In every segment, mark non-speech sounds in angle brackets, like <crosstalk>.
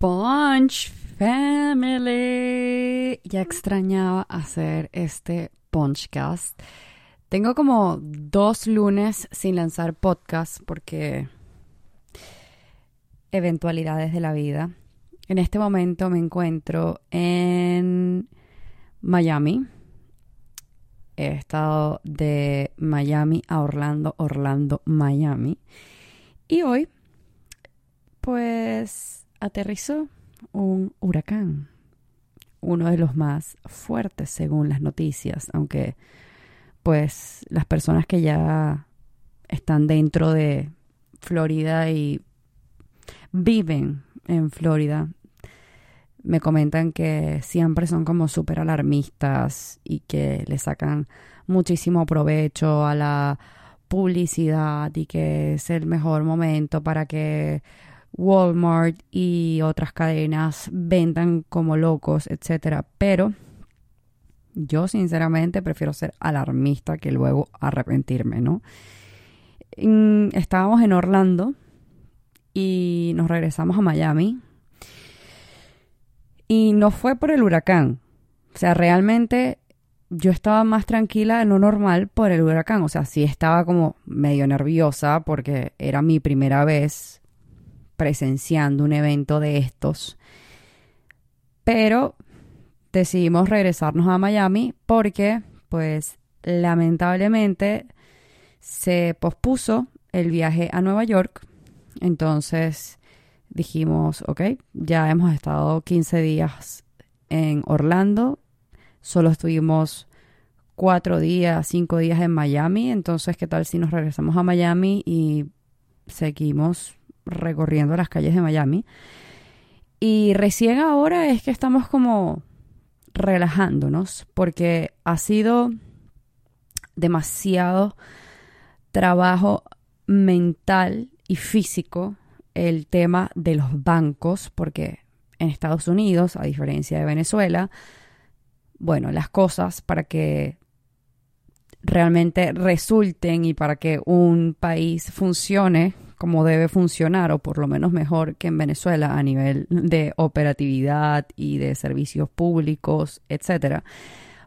Punch Family. Ya extrañaba hacer este Punchcast. Tengo como dos lunes sin lanzar podcast porque eventualidades de la vida. En este momento me encuentro en Miami. He estado de Miami a Orlando, Orlando, Miami. Y hoy, pues aterrizó un huracán, uno de los más fuertes según las noticias, aunque pues las personas que ya están dentro de Florida y viven en Florida me comentan que siempre son como súper alarmistas y que le sacan muchísimo provecho a la publicidad y que es el mejor momento para que Walmart y otras cadenas vendan como locos, etcétera. Pero yo sinceramente prefiero ser alarmista que luego arrepentirme, ¿no? Estábamos en Orlando y nos regresamos a Miami. Y no fue por el huracán. O sea, realmente yo estaba más tranquila de lo normal por el huracán. O sea, sí estaba como medio nerviosa porque era mi primera vez presenciando un evento de estos. Pero decidimos regresarnos a Miami porque, pues, lamentablemente se pospuso el viaje a Nueva York. Entonces dijimos, ok, ya hemos estado 15 días en Orlando, solo estuvimos cuatro días, cinco días en Miami, entonces, ¿qué tal si nos regresamos a Miami y seguimos recorriendo las calles de Miami. Y recién ahora es que estamos como relajándonos porque ha sido demasiado trabajo mental y físico el tema de los bancos porque en Estados Unidos, a diferencia de Venezuela, bueno, las cosas para que realmente resulten y para que un país funcione como debe funcionar, o por lo menos mejor que en Venezuela a nivel de operatividad y de servicios públicos, etcétera,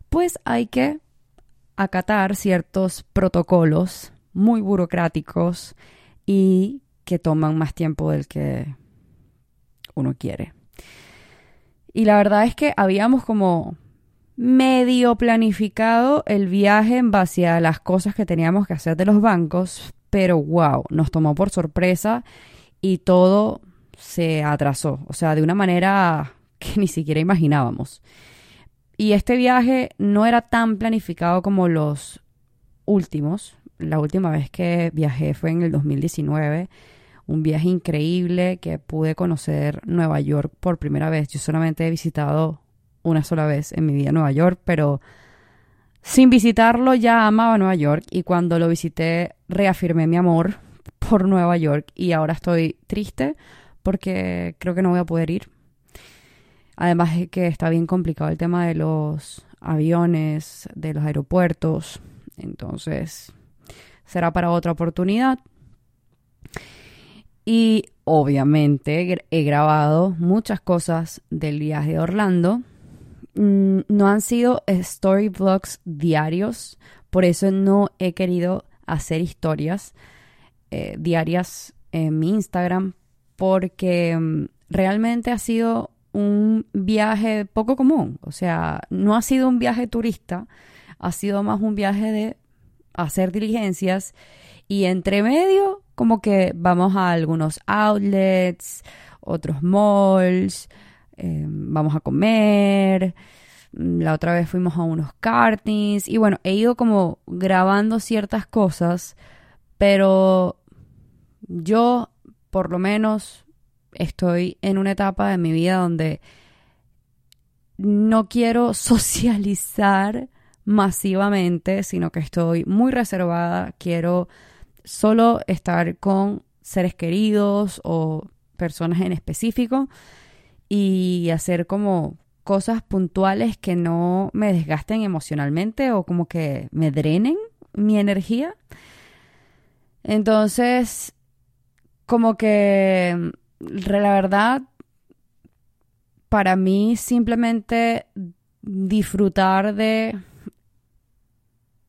pues hay que acatar ciertos protocolos muy burocráticos y que toman más tiempo del que uno quiere. Y la verdad es que habíamos como medio planificado el viaje en base a las cosas que teníamos que hacer de los bancos, pero wow, nos tomó por sorpresa y todo se atrasó, o sea, de una manera que ni siquiera imaginábamos. Y este viaje no era tan planificado como los últimos. La última vez que viajé fue en el 2019, un viaje increíble que pude conocer Nueva York por primera vez. Yo solamente he visitado una sola vez en mi vida Nueva York, pero sin visitarlo ya amaba Nueva York y cuando lo visité reafirmé mi amor por Nueva York y ahora estoy triste porque creo que no voy a poder ir. Además que está bien complicado el tema de los aviones, de los aeropuertos. Entonces, será para otra oportunidad. Y obviamente he grabado muchas cosas del viaje de Orlando Mm, no han sido story vlogs diarios, por eso no he querido hacer historias eh, diarias en mi Instagram, porque mm, realmente ha sido un viaje poco común, o sea, no ha sido un viaje turista, ha sido más un viaje de hacer diligencias y entre medio como que vamos a algunos outlets, otros malls, Em, vamos a comer. La otra vez fuimos a unos kartings. Y bueno, he ido como grabando ciertas cosas, pero yo por lo menos estoy en una etapa de mi vida donde no quiero <laughs> socializar masivamente, sino que estoy muy reservada. Quiero solo estar con seres queridos o personas en específico y hacer como cosas puntuales que no me desgasten emocionalmente o como que me drenen mi energía. Entonces, como que la verdad, para mí simplemente disfrutar de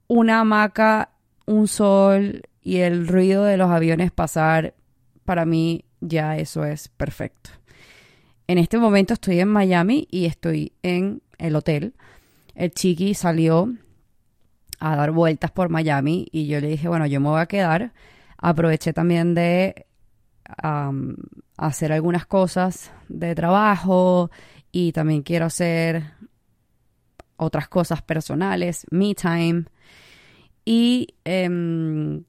una hamaca, un sol y el ruido de los aviones pasar, para mí ya eso es perfecto. En este momento estoy en Miami y estoy en el hotel. El chiqui salió a dar vueltas por Miami y yo le dije, bueno, yo me voy a quedar. Aproveché también de hacer algunas cosas de trabajo y también quiero hacer otras cosas personales, me time. Y em,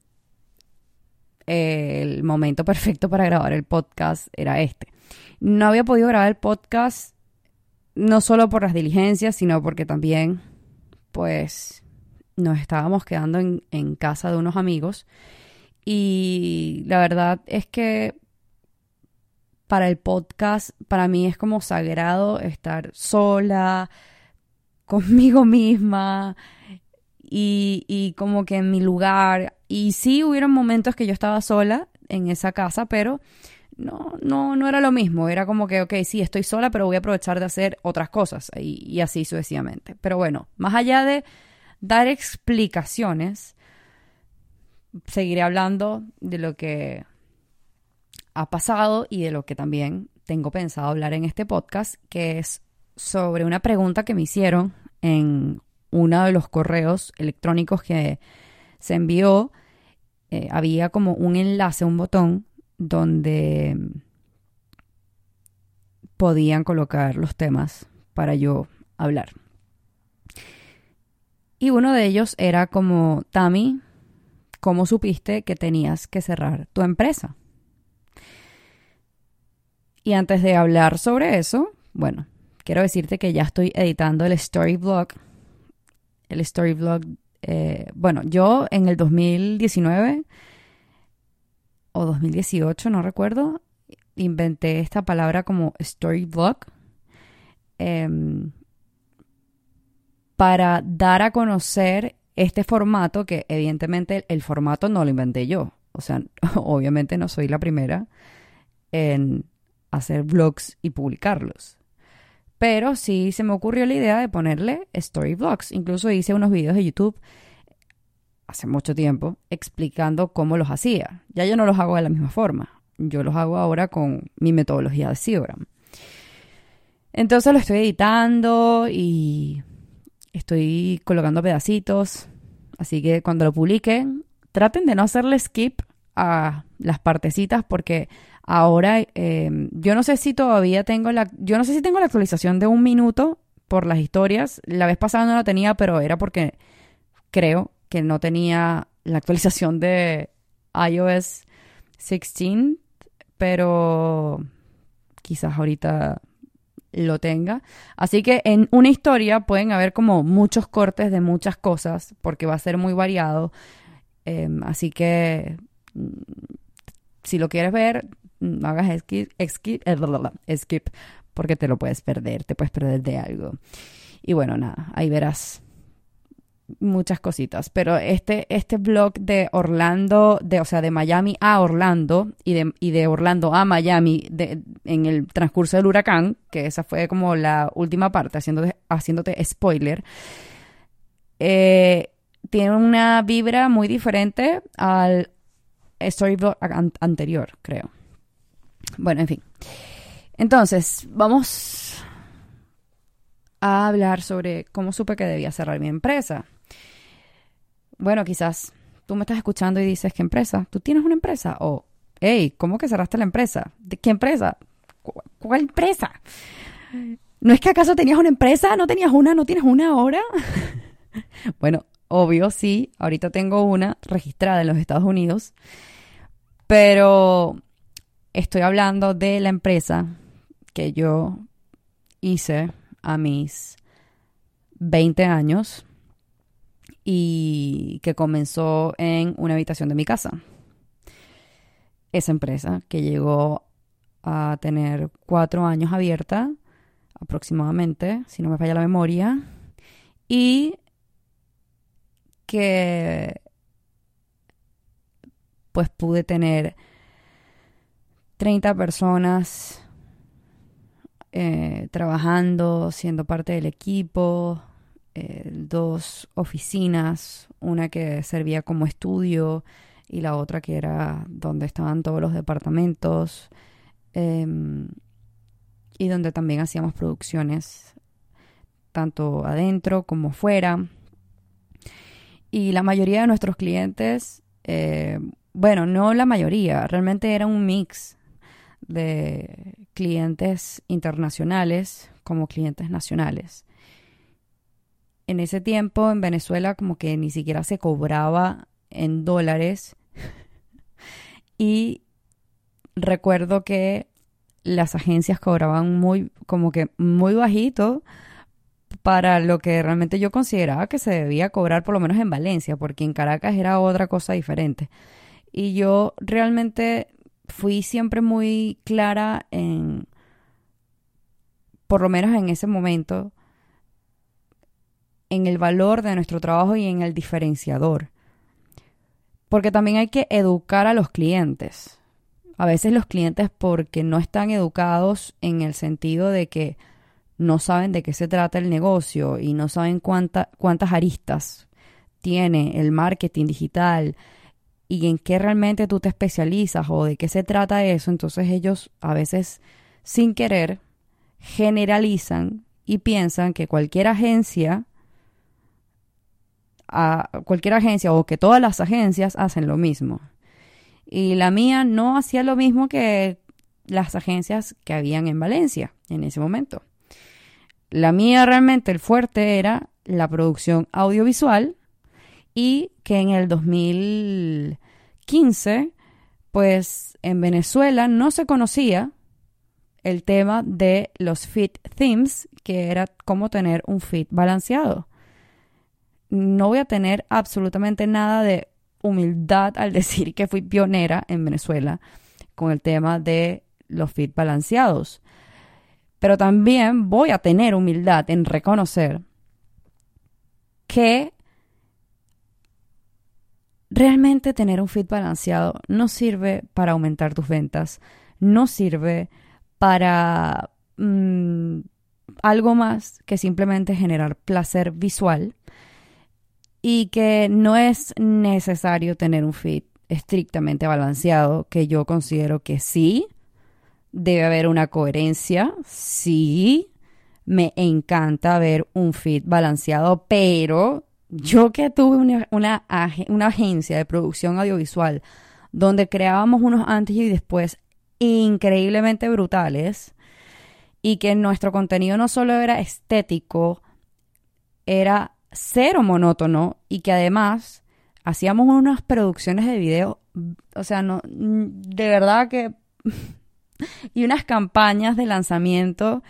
el momento perfecto para grabar el podcast era este. No había podido grabar el podcast no solo por las diligencias, sino porque también, pues, nos estábamos quedando en, casa de unos amigos. Y la verdad es que para el podcast, para mí es como sagrado estar sola, conmigo misma y, y, como que en mi lugar. Y sí hubieron momentos que yo estaba sola en esa casa, pero no, no, no era lo mismo. Era como que, ok, sí, estoy sola, pero voy a aprovechar de hacer otras cosas y, y así sucesivamente. Pero bueno, más allá de dar explicaciones, seguiré hablando de lo que ha pasado y de lo que también tengo pensado hablar en este podcast, que es sobre una pregunta que me hicieron en uno de los correos electrónicos que se envió. Eh, había como un enlace, un botón donde podían colocar los temas para yo hablar. Y uno de ellos era como, Tami, ¿cómo supiste que tenías que cerrar tu empresa? Y antes de hablar sobre eso, bueno, quiero decirte que ya estoy editando el Storyblog. El Storyblog, eh, bueno, yo en el 2019 o 2018, no recuerdo, inventé esta palabra como Storyblog em, para dar a conocer este formato que evidentemente el formato no lo inventé yo. O sea, <laughs> obviamente no soy la primera en hacer vlogs y publicarlos. Pero sí se me ocurrió la idea de ponerle story vlogs. Incluso hice unos videos de YouTube hace mucho tiempo explicando cómo los hacía. Ya yo no los hago de la misma forma. Yo los hago ahora con mi metodología de Seagram. Entonces lo estoy editando y estoy colocando pedacitos. Así que cuando lo publiquen, traten de no hacerle skip a las partecitas porque Ahora, em, yo no sé si todavía tengo la, yo no sé si tengo la actualización de un minuto por las historias. La vez pasada no la tenía, pero era porque creo que no tenía la actualización de iOS 16, pero quizás ahorita lo tenga. Así que en una historia pueden haber como muchos cortes de muchas cosas, porque va a ser muy variado. Em, así que mm, si lo quieres ver, no hagas skip, skip, eh, skip, porque te lo puedes perder, te puedes perder de algo. Y bueno, nada, ahí verás muchas cositas. Pero este, este blog de Orlando, de, o sea, de Miami a Orlando y de, y de Orlando a Miami en el transcurso del huracán, que esa fue como la última parte, haciéndote, haciéndote spoiler, eh, tiene una vibra muy diferente al storyblog anterior, creo. Bueno, en fin. Entonces, vamos a hablar sobre cómo supe que debía cerrar mi empresa. Bueno, quizás tú me estás escuchando y dices, ¿qué empresa? ¿Tú tienes una empresa? O, hey, ¿cómo que cerraste la empresa? ¿De qué empresa? ¿Cuál empresa? ¿No es que acaso tenías una empresa? ¿No tenías una? ¿No tienes una ahora? <laughs> bueno, obvio, sí. Ahorita tengo una registrada en los Estados Unidos. Pero Estoy hablando de la empresa que yo hice a mis 20 años y que comenzó en una habitación de mi casa. Esa empresa que llegó a tener cuatro años abierta aproximadamente, si no me falla la memoria, y que pues pude tener 30 personas eh, trabajando, siendo parte del equipo, eh, dos oficinas, una que servía como estudio y la otra que era donde estaban todos los departamentos em, y donde también hacíamos producciones tanto adentro como fuera. Y la mayoría de nuestros clientes, eh, bueno, no la mayoría, realmente era un mix de clientes internacionales como clientes nacionales. En ese tiempo en Venezuela como que ni siquiera se cobraba en dólares <laughs> y recuerdo que las agencias cobraban muy como que muy bajito para lo que realmente yo consideraba que se debía cobrar, por lo menos en Valencia, porque en Caracas era otra cosa diferente. Y yo realmente fui siempre muy clara en, por lo menos en ese momento, en el valor de nuestro trabajo y en el diferenciador. Porque también hay que educar a los clientes. A veces los clientes porque no están educados en el sentido de que no saben de qué se trata el negocio y no saben cuántas aristas tiene el marketing digital y en qué realmente tú te especializas o de qué se trata eso, entonces ellos a veces sin querer generalizan y piensan que cualquier agencia a cualquier agencia o que todas las agencias hacen lo mismo. Y la mía no hacía lo mismo que las agencias que habían en Valencia en ese momento. La mía realmente el fuerte era la producción audiovisual y que en el 2015, pues en Venezuela no se conocía el tema de los fit themes, que era cómo tener un fit balanceado. No voy a tener absolutamente nada de humildad al decir que fui pionera en Venezuela con el tema de los fit balanceados. Pero también voy a tener humildad en reconocer que realmente tener un fit balanceado no sirve para aumentar tus ventas, no sirve para mm, algo más que simplemente generar placer visual y que no es necesario tener un fit estrictamente balanceado, que yo considero que sí, debe haber una coherencia, sí, me encanta ver un fit balanceado, pero yo que tuve una, una, una, agencia de producción audiovisual donde creábamos unos antes y después increíblemente brutales y que nuestro contenido no solo era estético, era cero monótono y que además hacíamos unas producciones de video, o sea, no, de verdad que <laughs> y unas campañas de lanzamiento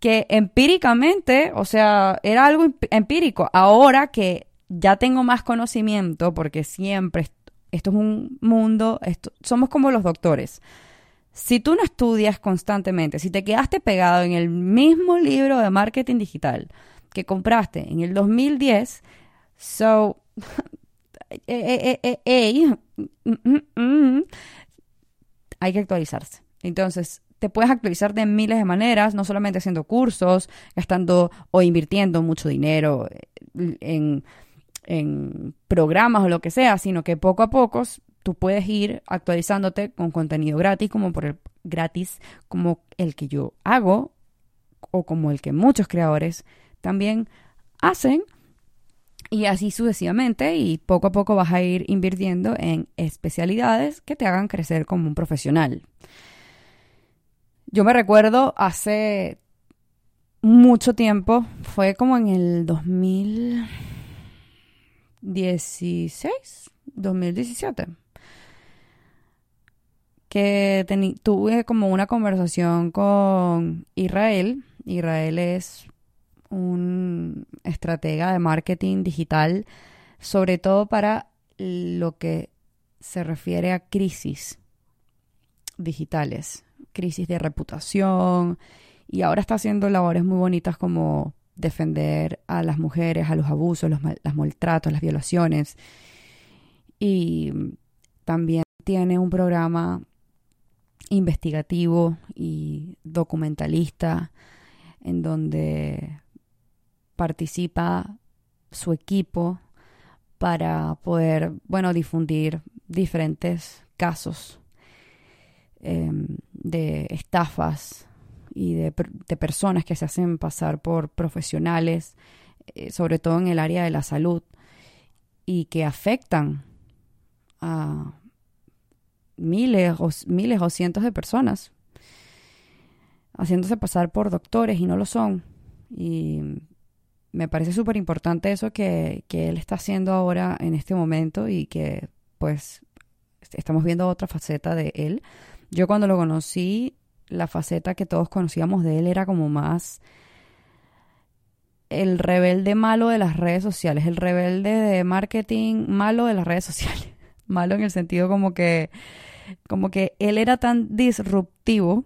que empíricamente, o sea, era algo empírico. Ahora que ya tengo más conocimiento, porque siempre esto es un mundo, somos como los doctores. Si tú no estudias constantemente, si te quedaste pegado en el mismo libro de marketing digital que compraste en el 2010, so, <laughs> eh, eh, eh, <laughs> mm, mm, mm, hay que actualizarse. Entonces, te puedes actualizar de miles de maneras, no solamente haciendo cursos, gastando o invirtiendo mucho dinero eh, en, en programas o lo que sea, sino que poco a poco tú puedes ir actualizándote con contenido gratis, como por el gratis, como el que yo hago, o como el que muchos creadores también hacen, y así sucesivamente, y poco a poco vas a ir invirtiendo en especialidades que te hagan crecer como un profesional. Yo me recuerdo hace mucho tiempo, fue como en el 2016, 2017, que tuve como una conversación con Israel. Israel es un estratega de marketing digital, sobre todo para lo que se refiere a crisis digitales crisis de reputación y ahora está haciendo labores muy bonitas como defender a las mujeres, a los abusos, los, los maltratos, las violaciones. Y también tiene un programa investigativo y documentalista en donde participa su equipo para poder, bueno, difundir diferentes casos em, de estafas y de, personas que se hacen pasar por profesionales, eh, sobre todo en el área de la salud, y que afectan a miles o, miles o cientos de personas, haciéndose pasar por doctores y no lo son. Y me parece súper importante eso que, que él está haciendo ahora en este momento y que pues estamos viendo otra faceta de él. Yo cuando lo conocí la faceta que todos conocíamos de él era como más el rebelde malo de las redes sociales, el rebelde de marketing malo de las redes <laughs> sociales. malo en el sentido como que como que él era tan disruptivo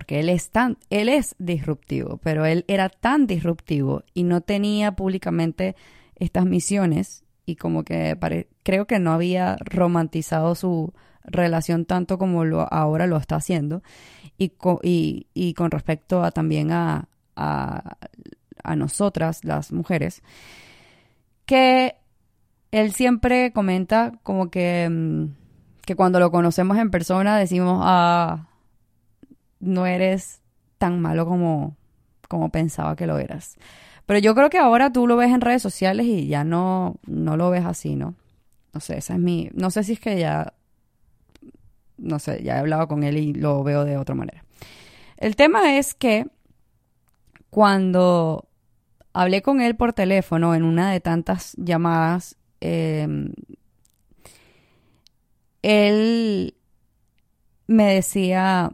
porque él es tan él es disruptivo, pero él era tan disruptivo y no tenía públicamente estas misiones y como que creo que no había romantizado su relación tanto como lo, ahora lo está haciendo. Y, y, con respecto a también a, a, a, nosotras, las mujeres, que él siempre comenta como que, mm, que cuando lo conocemos en persona decimos, ah, no eres tan malo como, como pensaba que lo eras. Pero yo creo que ahora tú lo ves en redes sociales y ya no, no lo ves así, ¿no? No sé, esa es mi... No sé si es que ya no sé, ya he hablado con él y lo veo de otra manera. El tema es que cuando hablé con él por teléfono en una de tantas llamadas, em, él me decía,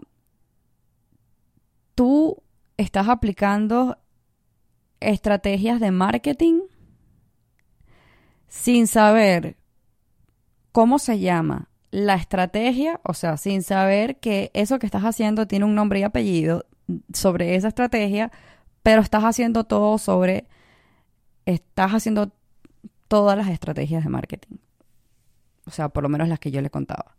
tú estás aplicando estrategias de marketing sin saber cómo se llama, la estrategia, o sea, sin saber que eso que estás haciendo tiene un nombre y apellido sobre esa estrategia, pero estás haciendo todo sobre, estás haciendo todas las estrategias de marketing. O sea, por lo menos las que yo le contaba.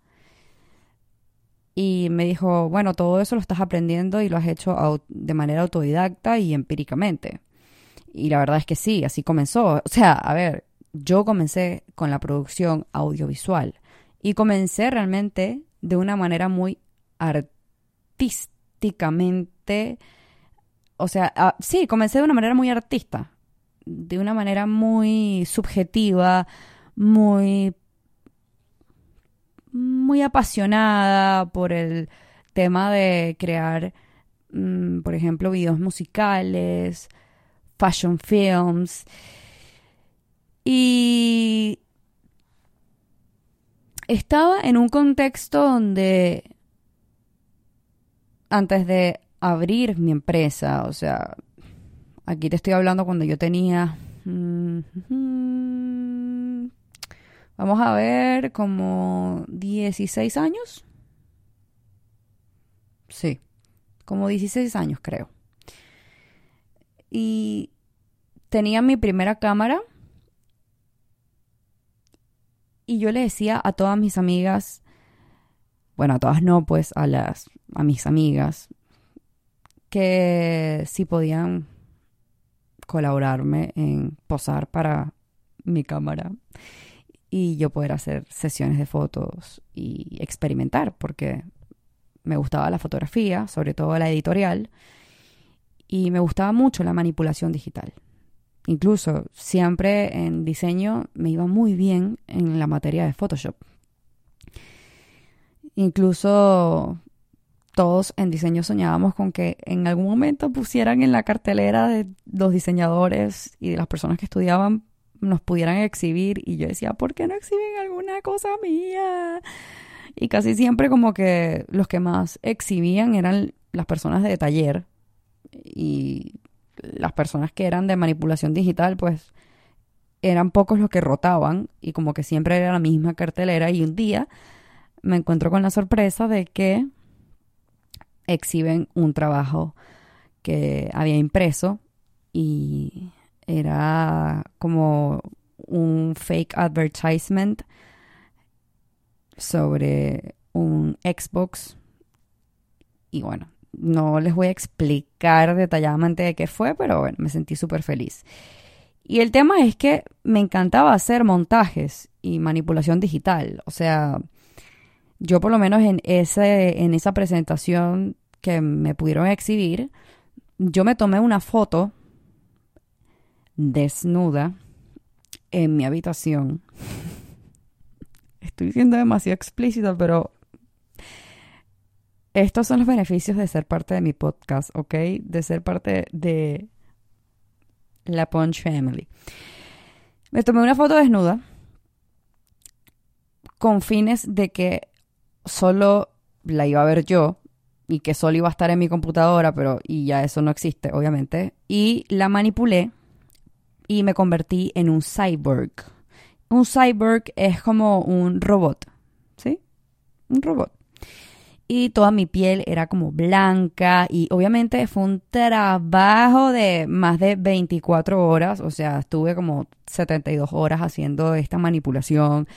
Y me dijo, bueno, todo eso lo estás aprendiendo y lo has hecho de manera autodidacta y empíricamente. Y la verdad es que sí, así comenzó. O sea, a ver, yo comencé con la producción audiovisual y comencé realmente de una manera muy artísticamente, o sea, sí, comencé de una manera muy artista, de una manera muy subjetiva, muy muy apasionada por el tema de crear, mm, por ejemplo, videos musicales, fashion films. Y estaba en un contexto donde antes de abrir mi empresa, o sea, aquí te estoy hablando cuando yo tenía, mm, vamos a ver, como 16 años. Sí, como 16 años creo. Y tenía mi primera cámara y yo le decía a todas mis amigas, bueno, a todas no, pues a las a mis amigas que si podían colaborarme en posar para mi cámara y yo poder hacer sesiones de fotos y experimentar porque me gustaba la fotografía, sobre todo la editorial y me gustaba mucho la manipulación digital. Incluso siempre en diseño me iba muy bien en la materia de Photoshop. Incluso todos en diseño soñábamos con que en algún momento pusieran en la cartelera de los diseñadores y de las personas que estudiaban nos pudieran exhibir y yo decía, ¿por qué no exhiben alguna cosa mía? Y casi siempre como que los que más exhibían eran las personas de taller y las personas que eran de manipulación digital, pues eran pocos los que rotaban y como que siempre era la misma cartelera y un día me encuentro con la sorpresa de que exhiben un trabajo que había impreso y era como un fake advertisement sobre un Xbox. Y bueno, no les voy a explicar detalladamente de qué fue, pero bueno, me sentí súper feliz. Y el tema es que me encantaba hacer montajes y manipulación digital. O sea, yo por lo menos en, ese, en esa presentación que me pudieron exhibir, yo me tomé una foto desnuda en mi habitación. Estoy siendo demasiado explícita, pero estos son los beneficios de ser parte de mi podcast, ¿ok? De ser parte de la Punch Family. Me tomé una foto desnuda con fines de que solo la iba a ver yo y que solo iba a estar en mi computadora, pero y ya eso no existe, obviamente. Y la manipulé y me convertí en un cyborg. Un cyborg es como un robot, ¿sí? Un robot. Y toda mi piel era como blanca y obviamente fue un trabajo de más de 24 horas, o sea, estuve como 72 horas haciendo esta manipulación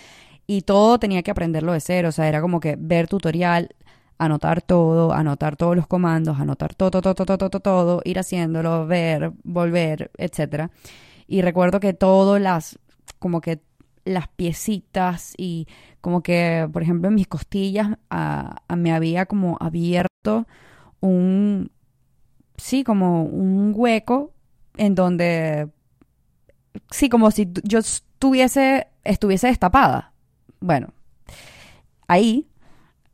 y todo tenía que aprenderlo de cero, o sea, era como que ver tutorial, anotar todo, anotar todos los comandos, anotar todo, todo, todo, todo, todo, todo ir haciéndolo, ver, volver, etcétera. Y recuerdo que todas las, como que las piecitas y como que, por ejemplo, en mis costillas me había como abierto un, sí, como un hueco en donde, sí, como si yo estuviese, estuviese destapada. Bueno, ahí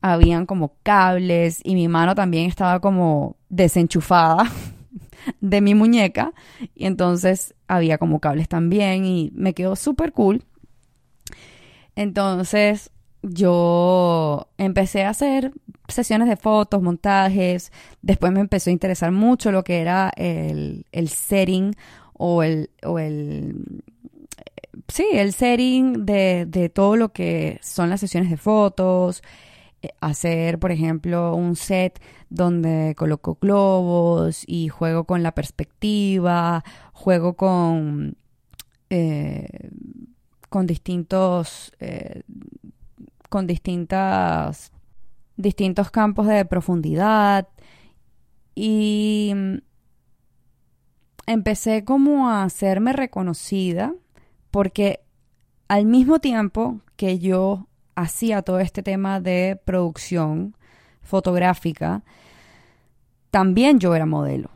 habían como cables y mi mano también estaba como desenchufada <laughs> de mi muñeca. Y entonces había como cables también y me quedó súper cool. Entonces yo empecé a hacer sesiones de fotos, montajes, después me empezó a interesar mucho lo que era el, el setting o el, o el sí, el setting de, de, todo lo que son las sesiones de fotos, hacer, por ejemplo, un set donde coloco globos y juego con la perspectiva, juego con, eh, con distintos, eh, con distintas, distintos campos de profundidad. Y empecé como a hacerme reconocida porque al mismo tiempo que yo hacía todo este tema de producción fotográfica, también yo era modelo.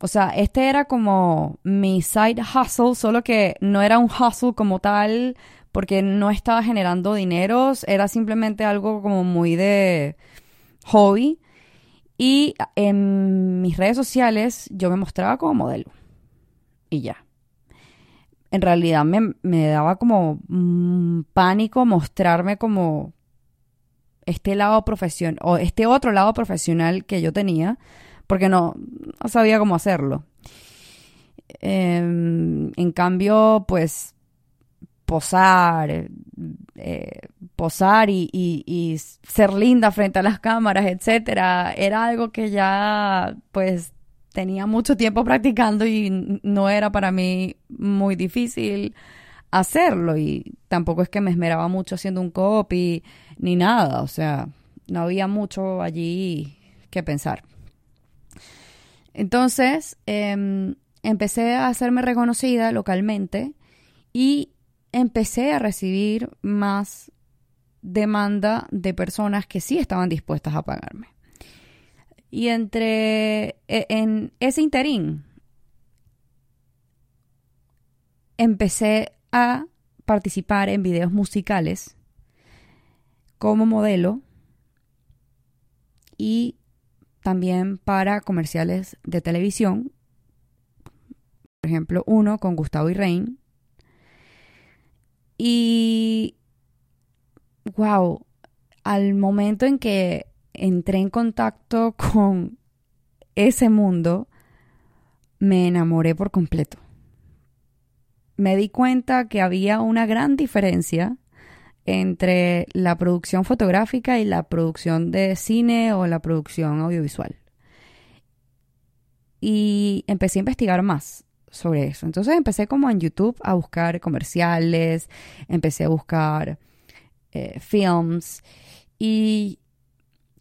O sea, este era como mi side hustle, solo que no era un hustle como tal, porque no estaba generando dineros, era simplemente algo como muy de hobby. Y en mis redes sociales yo me mostraba como modelo. Y ya en realidad me, daba como pánico mostrarme como este lado profesional, o este otro lado profesional que yo tenía, porque no, sabía cómo hacerlo. Em, en cambio, pues posar, eh, posar y, y, ser linda frente a las cámaras, etcétera, era algo que ya, pues, tenía mucho tiempo practicando y no era para mí muy difícil hacerlo y tampoco es que me esmeraba mucho haciendo un copy ni nada, o sea, no había mucho allí que pensar. Entonces, em, empecé a hacerme reconocida localmente y empecé a recibir más demanda de personas que sí estaban dispuestas a pagarme. Y entre e, en ese interín empecé a participar en videos musicales como modelo y también para comerciales de televisión. Por ejemplo, uno con Gustavo y Rein. Y wow, al momento en que entré en contacto con ese mundo, me enamoré por completo. Me di cuenta que había una gran diferencia entre la producción fotográfica y la producción de cine o la producción audiovisual. Y empecé a investigar más sobre eso. Entonces empecé como en YouTube a buscar comerciales, empecé a buscar eh, films Y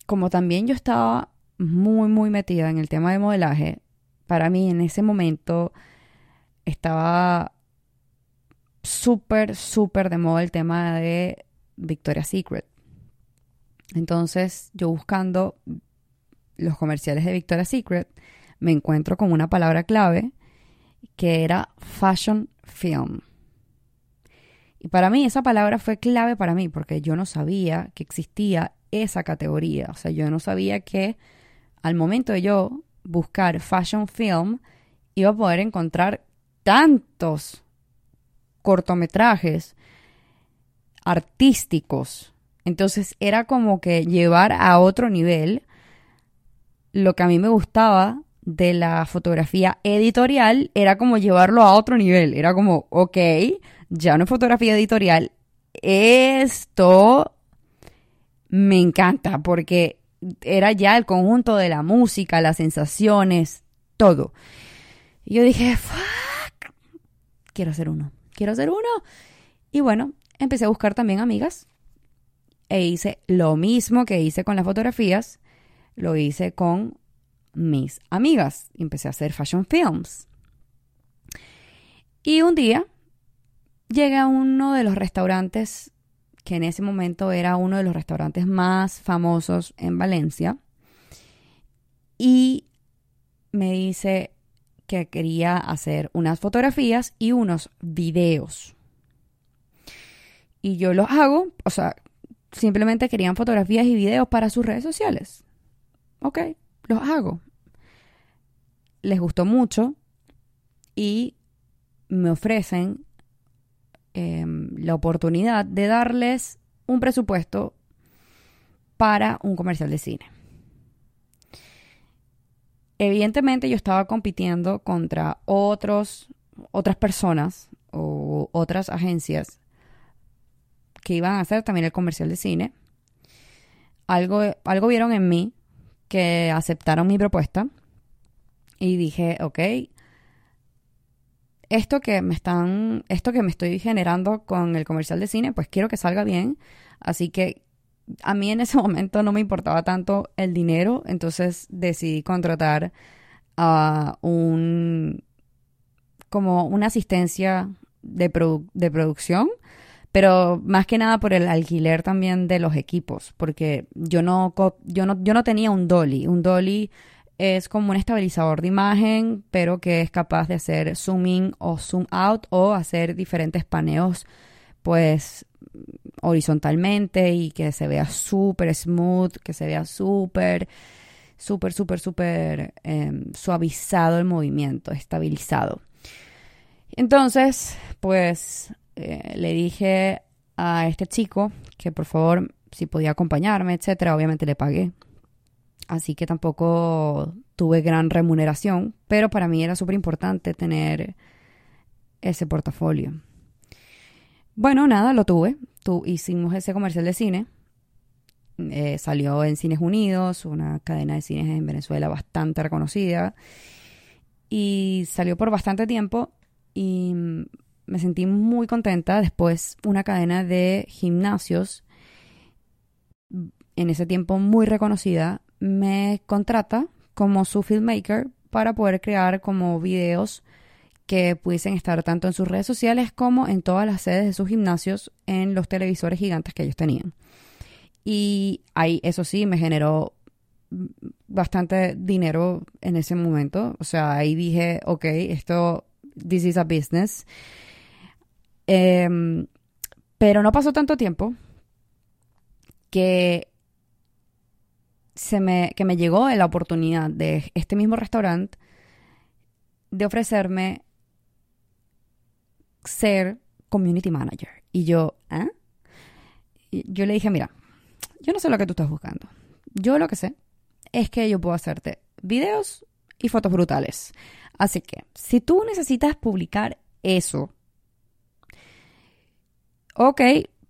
como también yo estaba muy, muy metida en el tema de modelaje, para mí en ese momento estaba súper, súper de moda el tema de Victoria's Secret. Entonces, yo buscando los comerciales de Victoria's Secret, me encuentro con una palabra clave que era fashion film. Y para mí esa palabra fue clave para mí porque yo no sabía que existía esa categoría. O sea, yo no sabía que al momento de yo buscar fashion film iba a poder encontrar tantos cortometrajes artísticos. Entonces era como que llevar a otro nivel lo que a mí me gustaba de la fotografía editorial era como llevarlo a otro nivel. Era como, ok, ya no es fotografía editorial. Esto me encanta porque era ya el conjunto de la música, las sensaciones, todo. Y yo dije, fuck, quiero hacer uno, quiero hacer uno. Y bueno, empecé a buscar también amigas e hice lo mismo que hice con las fotografías, lo hice con mis amigas. Empecé a hacer fashion films. Y un día llegué a uno de los restaurantes que en ese momento era uno de los restaurantes más famosos en Valencia. Y me dice que quería hacer unas fotografías y unos videos. Y yo los hago, o sea, simplemente querían fotografías y videos para sus redes sociales. Ok, los hago. Les gustó mucho y me ofrecen em, la oportunidad de darles un presupuesto para un comercial de cine. Evidentemente yo estaba compitiendo contra otros, otras personas o otras agencias que iban a hacer también el comercial de cine. Algo, algo vieron en mí que aceptaron mi propuesta y dije, ok, esto que me están, esto que me estoy generando con el comercial de cine, pues quiero que salga bien. Así que a mí en ese <laughs> momento no me importaba tanto el dinero, entonces decidí contratar a un como una asistencia de, de producción pero más que nada por el alquiler también de los equipos, porque yo no, yo no, yo no tenía un dolly. Un dolly es como un estabilizador de imagen, pero que es capaz de hacer zoom in o zoom out o hacer diferentes paneos, pues horizontalmente y que se vea súper smooth, que se vea súper, súper, súper, súper em, suavizado el movimiento, estabilizado. Entonces, pues eh, le dije a este chico que por favor si podía acompañarme, etcétera. Obviamente le pagué. Así que tampoco tuve gran remuneración, pero para mí era súper importante tener ese portafolio. Bueno, nada, lo tuve. Tu, hicimos ese comercial de cine. Eh, salió en Cines Unidos, una cadena de cines en Venezuela bastante reconocida. Y salió por bastante tiempo. Y me sentí muy contenta. Después, una cadena de gimnasios, en ese tiempo muy reconocida, me contrata como su filmmaker para poder crear como videos que pudiesen estar tanto en sus redes sociales como en todas las sedes de sus gimnasios en los televisores gigantes que ellos tenían. Y ahí, eso sí, me generó bastante dinero en ese momento. O sea, ahí dije, ok, esto, this is a business. Em, pero no pasó tanto tiempo que, se me, que me llegó la oportunidad de este mismo restaurante de ofrecerme ser community manager. Y yo, ¿eh? yo le dije, mira, yo no sé lo que tú estás buscando. Yo lo que sé es que yo puedo hacerte videos y fotos brutales. Así que, si tú necesitas publicar eso ok,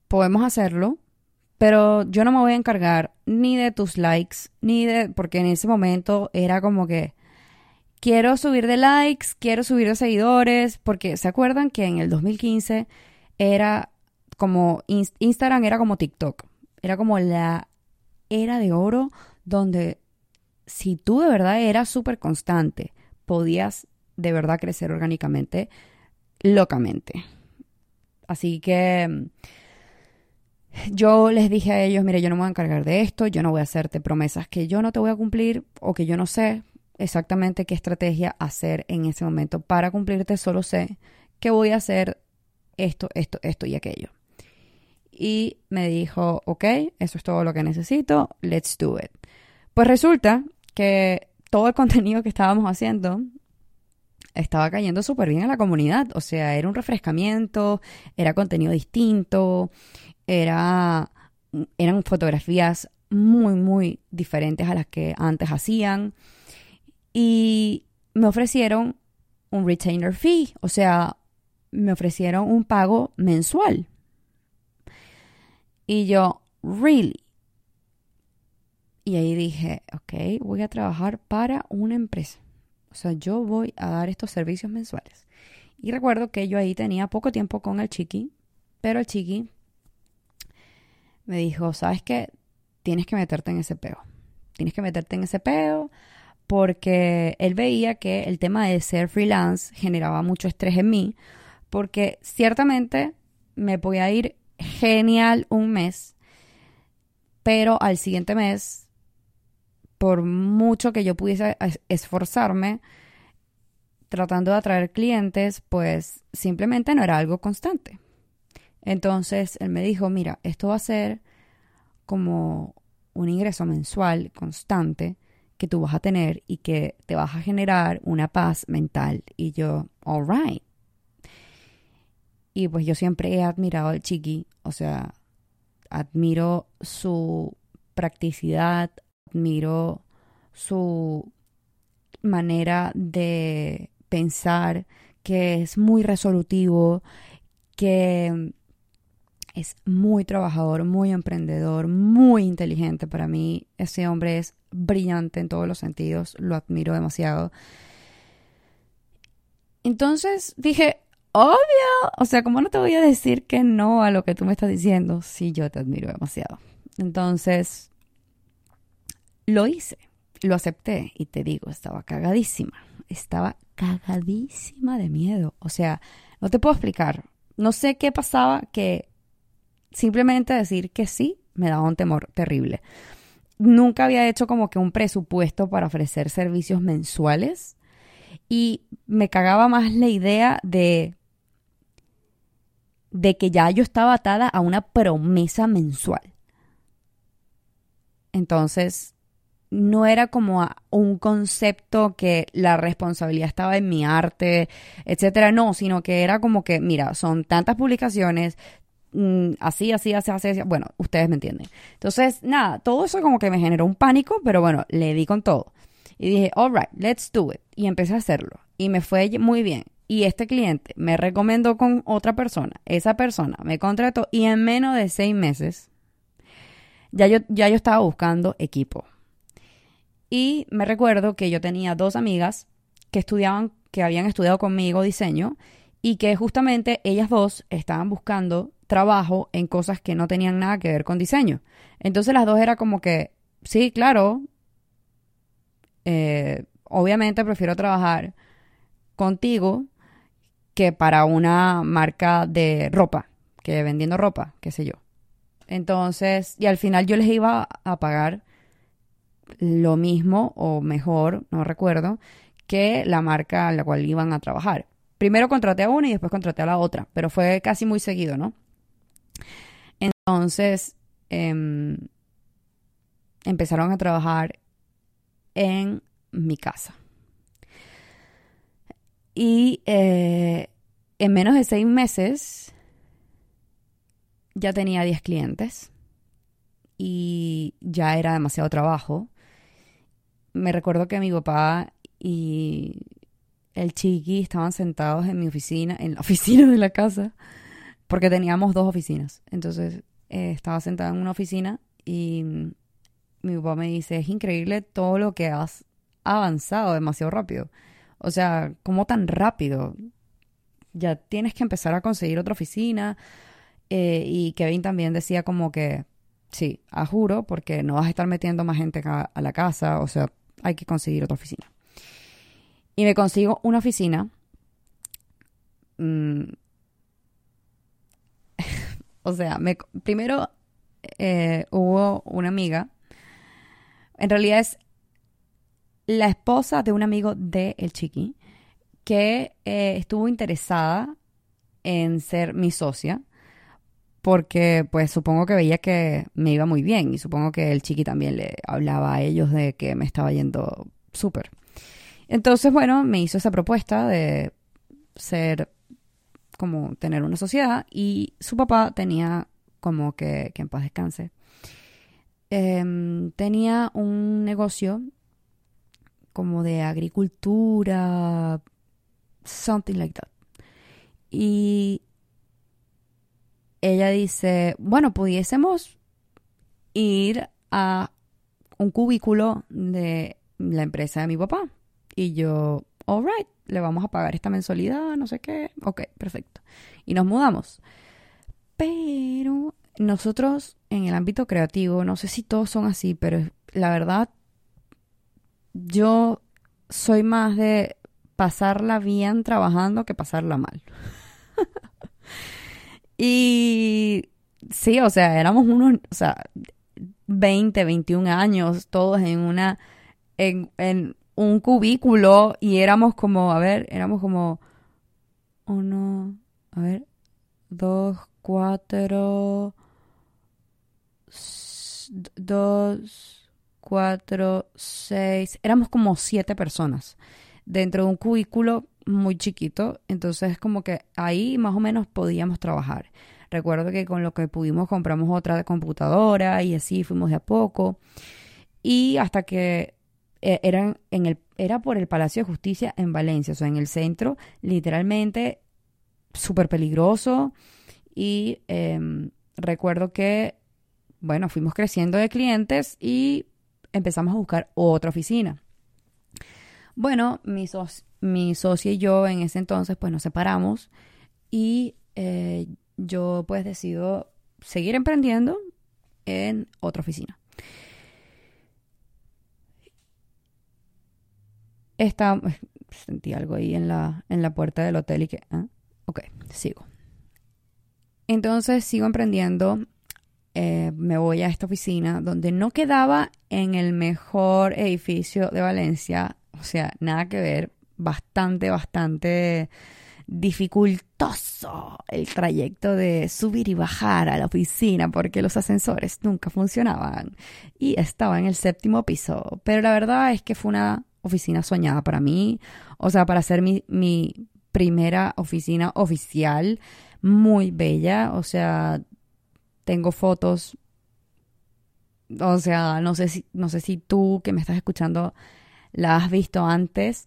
podemos hacerlo, pero yo no me voy a encargar ni de tus likes, ni de, porque en ese momento era como que quiero subir de likes, quiero subir de seguidores, porque se acuerdan que en el 2015 era como Instagram era como TikTok, era como la era de oro donde si tú de verdad eras súper constante, podías de verdad crecer orgánicamente, locamente. Así que yo les dije a ellos, mire, yo no me voy a encargar de esto, yo no voy a hacerte promesas que yo no te voy a cumplir o que yo no sé exactamente qué estrategia hacer en ese momento para cumplirte, solo sé que voy a hacer esto, esto, esto y aquello. Y me dijo, ok, eso es todo lo que necesito, let's do it. Pues resulta que todo el <laughs> contenido que estábamos haciendo estaba cayendo súper bien en la comunidad. O sea, era un refrescamiento, era contenido distinto, era, eran fotografías muy, muy diferentes a las que antes hacían. Y me ofrecieron un retainer fee, o sea, me ofrecieron un pago mensual. Y yo, really. Y ahí dije, ok, voy a trabajar para una empresa. O sea, yo voy a dar estos servicios mensuales. Y recuerdo que yo ahí tenía poco tiempo con el chiqui, pero el chiqui me dijo, ¿sabes qué? Tienes que meterte en ese peo. Tienes que meterte en ese peo porque él veía que el tema de ser freelance generaba mucho estrés en mí, porque ciertamente me podía ir genial un mes, pero al siguiente mes por mucho que yo pudiese esforzarme tratando de atraer clientes, pues simplemente no era algo constante. Entonces él me dijo, mira, esto va a ser como un ingreso mensual constante que tú vas a tener y que te vas a generar una paz mental. Y yo, all right. Y pues yo siempre he admirado al Chiqui, o sea, admiro su practicidad, admiro su manera de pensar, que es muy resolutivo, que es muy trabajador, muy emprendedor, muy inteligente. Para mí ese hombre es brillante en todos los sentidos, lo admiro demasiado. Entonces dije, obvio, o sea, ¿cómo no te voy a decir que no a lo que tú me estás diciendo si yo te admiro demasiado? Entonces, lo hice, lo acepté y te digo, estaba cagadísima, estaba cagadísima de miedo. O sea, no te puedo explicar. No sé qué pasaba que simplemente decir que sí me daba un temor terrible. Nunca había hecho como que un presupuesto para ofrecer servicios mensuales y me cagaba más la idea de de que ya yo estaba atada a una promesa mensual. Entonces, no era como un concepto que la responsabilidad estaba en mi arte, etcétera, no, sino que era como que, mira, son tantas publicaciones, mm, así, así, así, así, así, bueno, ustedes me entienden. Entonces, nada, todo eso como que me generó un pánico, pero bueno, le di con todo. Y dije, alright, let's do it. Y empecé a hacerlo. Y me fue muy bien. Y este cliente me recomendó con otra persona. Esa persona me contrató y en menos de seis meses ya yo, ya yo estaba buscando equipo y me recuerdo que yo tenía dos amigas que estudiaban, que habían estudiado conmigo diseño y que justamente ellas dos estaban buscando trabajo en cosas que no tenían nada que ver con diseño. Entonces las dos era como que, sí, claro, eh, obviamente prefiero trabajar contigo que para una marca de ropa, que vendiendo ropa, qué sé yo. Entonces, y al final yo les iba a pagar lo mismo o mejor, no recuerdo, que la marca a la cual iban a trabajar. Primero contraté a una y después contraté a la otra, pero fue casi muy seguido, ¿no? Entonces, em, empezaron a trabajar en mi casa. Y eh, en menos de seis meses ya tenía 10 clientes y ya era demasiado trabajo me recuerdo que mi papá y el chiqui estaban sentados en mi oficina, en la <laughs> oficina de la casa, porque teníamos dos oficinas. Entonces eh, estaba sentado en una oficina y mi papá me dice, es increíble todo lo que has avanzado demasiado rápido. O sea, ¿cómo tan rápido? Ya tienes que empezar a conseguir otra oficina. Eh, y Kevin también decía como que Sí, a juro, porque no vas a estar metiendo más gente a, la casa, o sea, hay que conseguir otra oficina. Y me consigo una oficina. Mm, o sea, me, primero eh, hubo una amiga. En realidad es la esposa de un amigo de El Chiqui que eh, estuvo interesada en ser mi socia porque pues supongo que veía que me iba muy bien y supongo que el chiqui también le hablaba a ellos de que me estaba yendo súper. Entonces, bueno, me hizo esa propuesta de ser como tener una sociedad y su papá tenía como que, que en paz descanse. Em, tenía un negocio como de agricultura, something like that. Y ella dice, bueno, pudiésemos ir a un cubículo de la empresa de mi papá. Y yo, all right, le vamos a pagar esta mensualidad, no sé qué. Ok, perfecto. Y nos mudamos. Pero nosotros en el ámbito creativo, no sé si todos son así, pero la verdad, yo soy más de pasarla bien trabajando que pasarla mal. <laughs> y sí, o sea, éramos unos, o sea, 20, 21 años, todos en una, en, un cubículo y éramos como, a ver, éramos como uno, a ver, dos, cuatro, dos, cuatro, seis, éramos como siete personas dentro de un cubículo muy chiquito, entonces como que ahí más o menos podíamos trabajar. Recuerdo que con lo que pudimos compramos otra computadora y así fuimos de a poco. Y hasta que eran en el, era por el Palacio de Justicia en Valencia, o sea, en el centro, literalmente súper peligroso. Y em, recuerdo que, bueno, fuimos creciendo de clientes y empezamos a buscar otra oficina. Bueno, mi, mi socia y yo en ese entonces pues nos separamos y eh, yo pues decido seguir emprendiendo en otra oficina. Esta, <laughs> sentí algo ahí en la, en la puerta del hotel y que, ¿ah? ok, sigo. Entonces sigo emprendiendo, eh, me voy a esta oficina donde no quedaba en el mejor edificio de Valencia, o sea, nada que ver, bastante, bastante dificultoso el trayecto de subir y bajar a la oficina porque los ascensores nunca funcionaban y estaba en el séptimo piso. Pero la verdad es que fue una oficina soñada para mí, o sea, para ser mi, mi primera oficina oficial, muy bella, o sea, tengo fotos, o sea, no sé si, no sé si tú que me estás escuchando la has visto antes,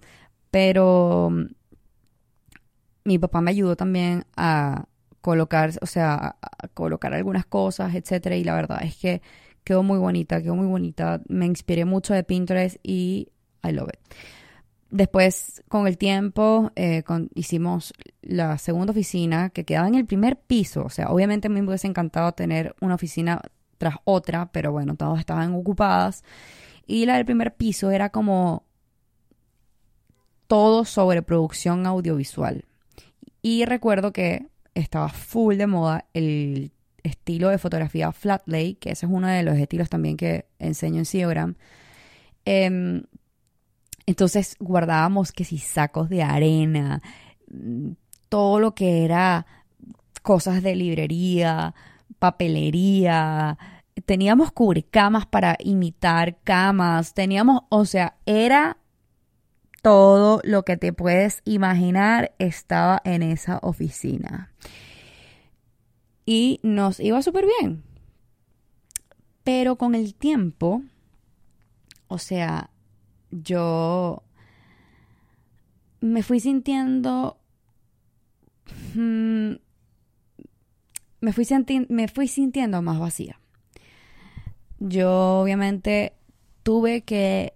pero mm, mi papá me ayudó también a colocar, o sea, a colocar algunas cosas, etcétera, y la verdad es que quedó muy bonita, quedó muy bonita. Me inspiré mucho de Pinterest y I love it. Después, con el tiempo, eh, hicimos la segunda oficina que quedaba en el primer piso. O sea, obviamente me hubiese encantado tener una oficina tras otra, pero bueno, todas estaban ocupadas. Y la del primer piso era como todo sobre producción audiovisual. Y recuerdo que estaba full de moda el estilo de fotografía flat lay, que ese es uno de los estilos también que enseño en Siogram. Em, entonces guardábamos que si sacos de arena, todo lo que era cosas de librería, papelería, teníamos cubrecamas para imitar camas, teníamos, o sea, era todo lo que te puedes imaginar estaba en esa oficina. Y nos iba súper bien. Pero con el tiempo, o sea, yo me fui sintiendo... Mm, me, fui me fui sintiendo más vacía. Yo obviamente tuve que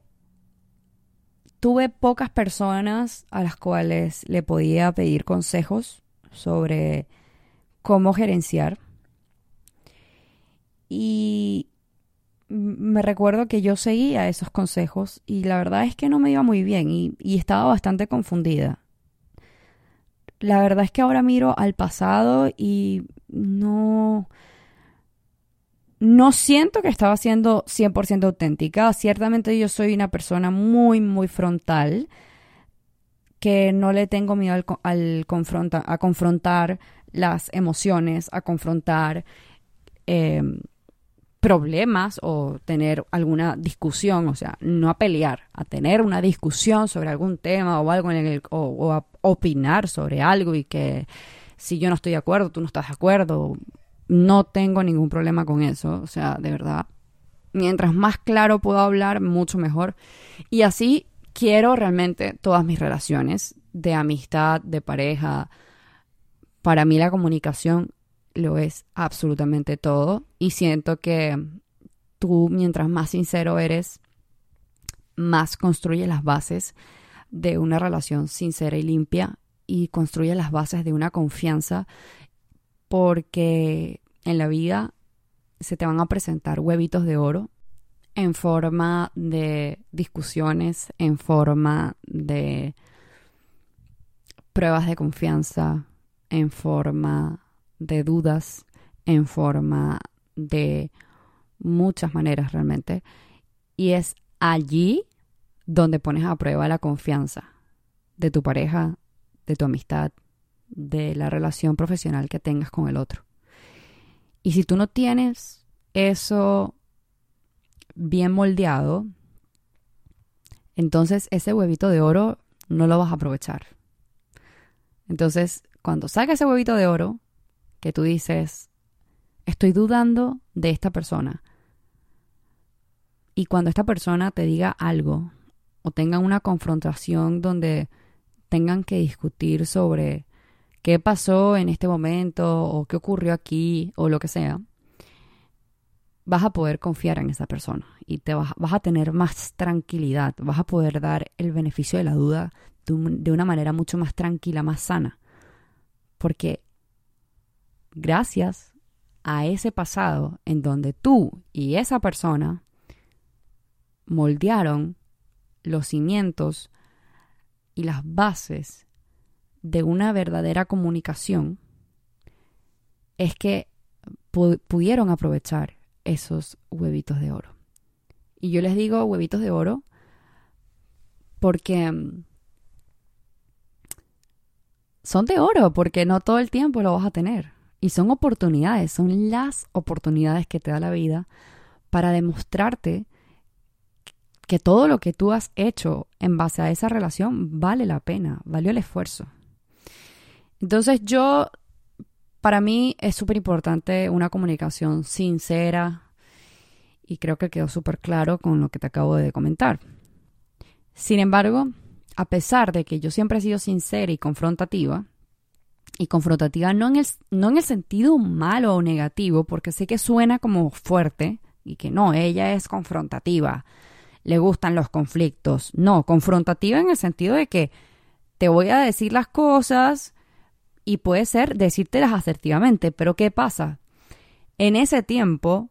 tuve pocas personas a las cuales le podía pedir consejos sobre cómo gerenciar. Y me recuerdo que yo seguía esos consejos y la verdad es que no me iba muy bien y, y estaba bastante confundida. La verdad es que ahora miro al pasado y no no siento que estaba siendo 100% auténtica. Ciertamente yo soy una persona muy, muy frontal, que no le tengo miedo al, al a confrontar las emociones, a confrontar em, problemas o tener alguna discusión, o sea, no a pelear, a tener una discusión sobre algún tema o algo en el, o a opinar sobre algo y que si yo no estoy de acuerdo, tú no estás de acuerdo, no tengo ningún problema con eso, o sea, de verdad. Mientras más claro puedo hablar, mucho mejor. Y así quiero realmente todas mis relaciones de amistad, de pareja. Para mí la comunicación lo es absolutamente todo. Y siento que tú, mientras más sincero eres, más construyes las bases de una relación sincera y limpia y construye las bases de una confianza porque en la vida se te van a presentar huevitos de oro en forma de discusiones, en forma de pruebas de confianza, en forma de dudas, en forma de muchas maneras realmente. Y es allí donde pones a prueba la confianza de tu pareja, de tu amistad, de la relación profesional que tengas con el otro. Y si tú no tienes eso bien moldeado, entonces ese huevito de oro no lo vas a aprovechar. Entonces, cuando saca ese huevito de oro, que tú dices, estoy dudando de esta persona, y cuando esta persona te diga algo o tengan una confrontación donde tengan que discutir sobre qué pasó en este momento o qué ocurrió aquí o lo que sea, vas a poder confiar en esa persona y te vas, vas a tener más tranquilidad, vas a poder dar el beneficio de la duda de, una manera mucho más tranquila, más sana. Porque gracias a ese pasado en donde tú y esa persona moldearon los cimientos y las bases de una verdadera comunicación es que pudieron aprovechar esos huevitos de oro. Y yo les digo huevitos de oro porque mm, son de oro, porque no todo el tiempo lo vas a tener. Y son oportunidades, son las oportunidades que te da la vida para demostrarte que todo lo que tú has hecho en base a esa relación vale la pena, valió el esfuerzo. Entonces yo, para mí es súper importante una comunicación sincera y creo que quedó súper claro con lo que te acabo de comentar. Sin embargo, a pesar de que yo siempre he sido sincera y confrontativa, y confrontativa no en el, no en el sentido malo o negativo, porque sé que suena como fuerte y que no, ella es confrontativa, le gustan los conflictos. No, confrontativa en el sentido de que te voy a decir las cosas y puede ser decírtelas asertivamente, pero ¿qué pasa? En ese tiempo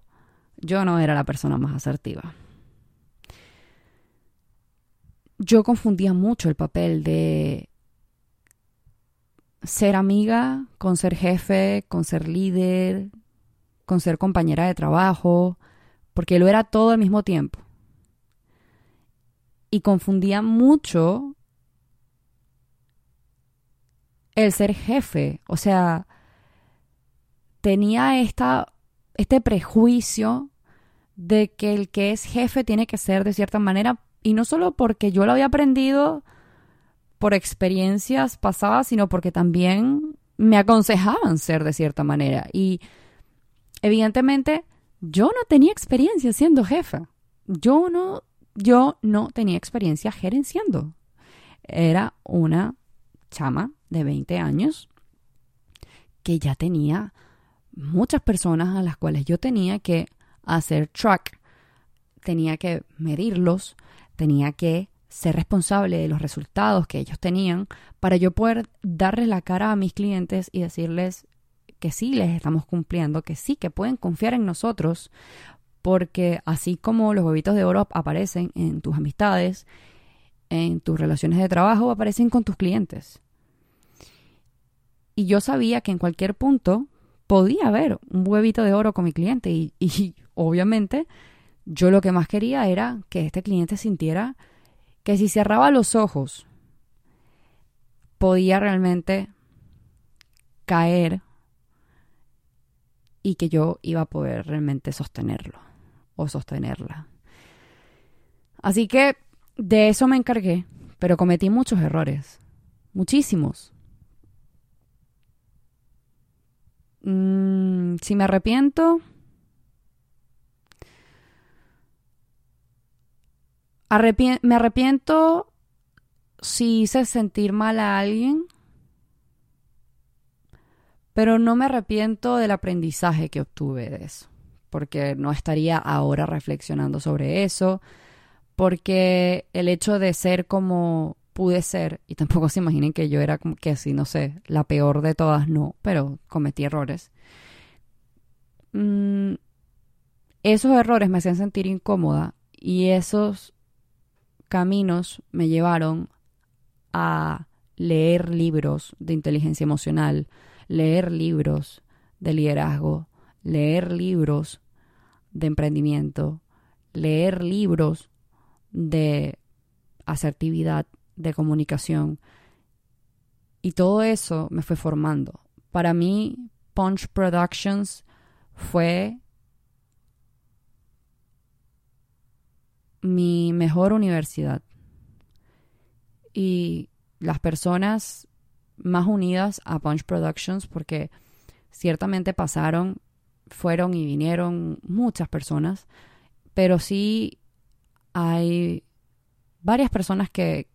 yo no era la persona más asertiva. Yo confundía mucho el papel de ser amiga con ser jefe, con ser líder, con ser compañera de trabajo, porque lo era todo al mismo tiempo. Y confundía mucho el ser jefe. O sea, tenía esta, este prejuicio de que el que es jefe tiene que ser de cierta manera, y no solo porque yo lo había aprendido por experiencias pasadas, sino porque también me aconsejaban ser de cierta manera. Y evidentemente yo no tenía experiencia siendo jefa. Yo no, yo no tenía experiencia gerenciando. Era una chama de 20 años que ya tenía muchas personas a las cuales yo tenía que hacer track, tenía que medirlos, tenía que ser responsable de los resultados que ellos tenían para yo poder darles la cara a mis clientes y decirles que sí les estamos cumpliendo, que sí, que pueden confiar en nosotros, porque así como los huevitos de oro aparecen en tus amistades, en tus relaciones de trabajo, aparecen con tus clientes. Y yo sabía que en cualquier punto podía haber un huevito de oro con mi cliente y, y obviamente yo lo que más quería era que este cliente sintiera que si cerraba los ojos podía realmente caer y que yo iba a poder realmente sostenerlo o sostenerla. Así que de eso me encargué, pero cometí muchos errores, muchísimos. Mm, si me arrepiento, me arrepiento si hice sentir mal a alguien, pero no me arrepiento del aprendizaje que obtuve de eso, porque no estaría ahora reflexionando sobre eso, porque el hecho de ser como pude ser, y tampoco se imaginen que yo era como que así, no sé, la peor de todas, no, pero cometí errores. Mm, esos errores me hacían sentir incómoda y esos caminos me llevaron a leer libros de inteligencia emocional, leer libros de liderazgo, leer libros de emprendimiento, leer libros de asertividad, de comunicación. Y todo eso me fue formando. Para mí, Punch Productions fue mi mejor universidad y las personas más unidas a Punch Productions porque ciertamente pasaron, fueron y vinieron muchas personas, pero sí hay varias personas que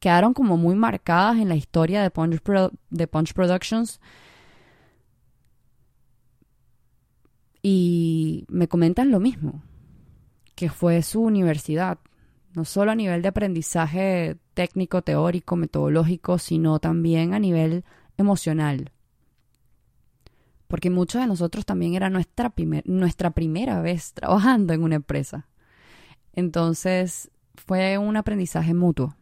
quedaron como muy marcadas en la historia de Punch, de Punch Productions. Y me comentan lo mismo, que fue su universidad, no solo a nivel de aprendizaje técnico, teórico, metodológico, sino también a nivel emocional. Porque muchos de nosotros también era nuestra, nuestra primera vez <laughs> trabajando en una empresa. Entonces fue un aprendizaje mutuo.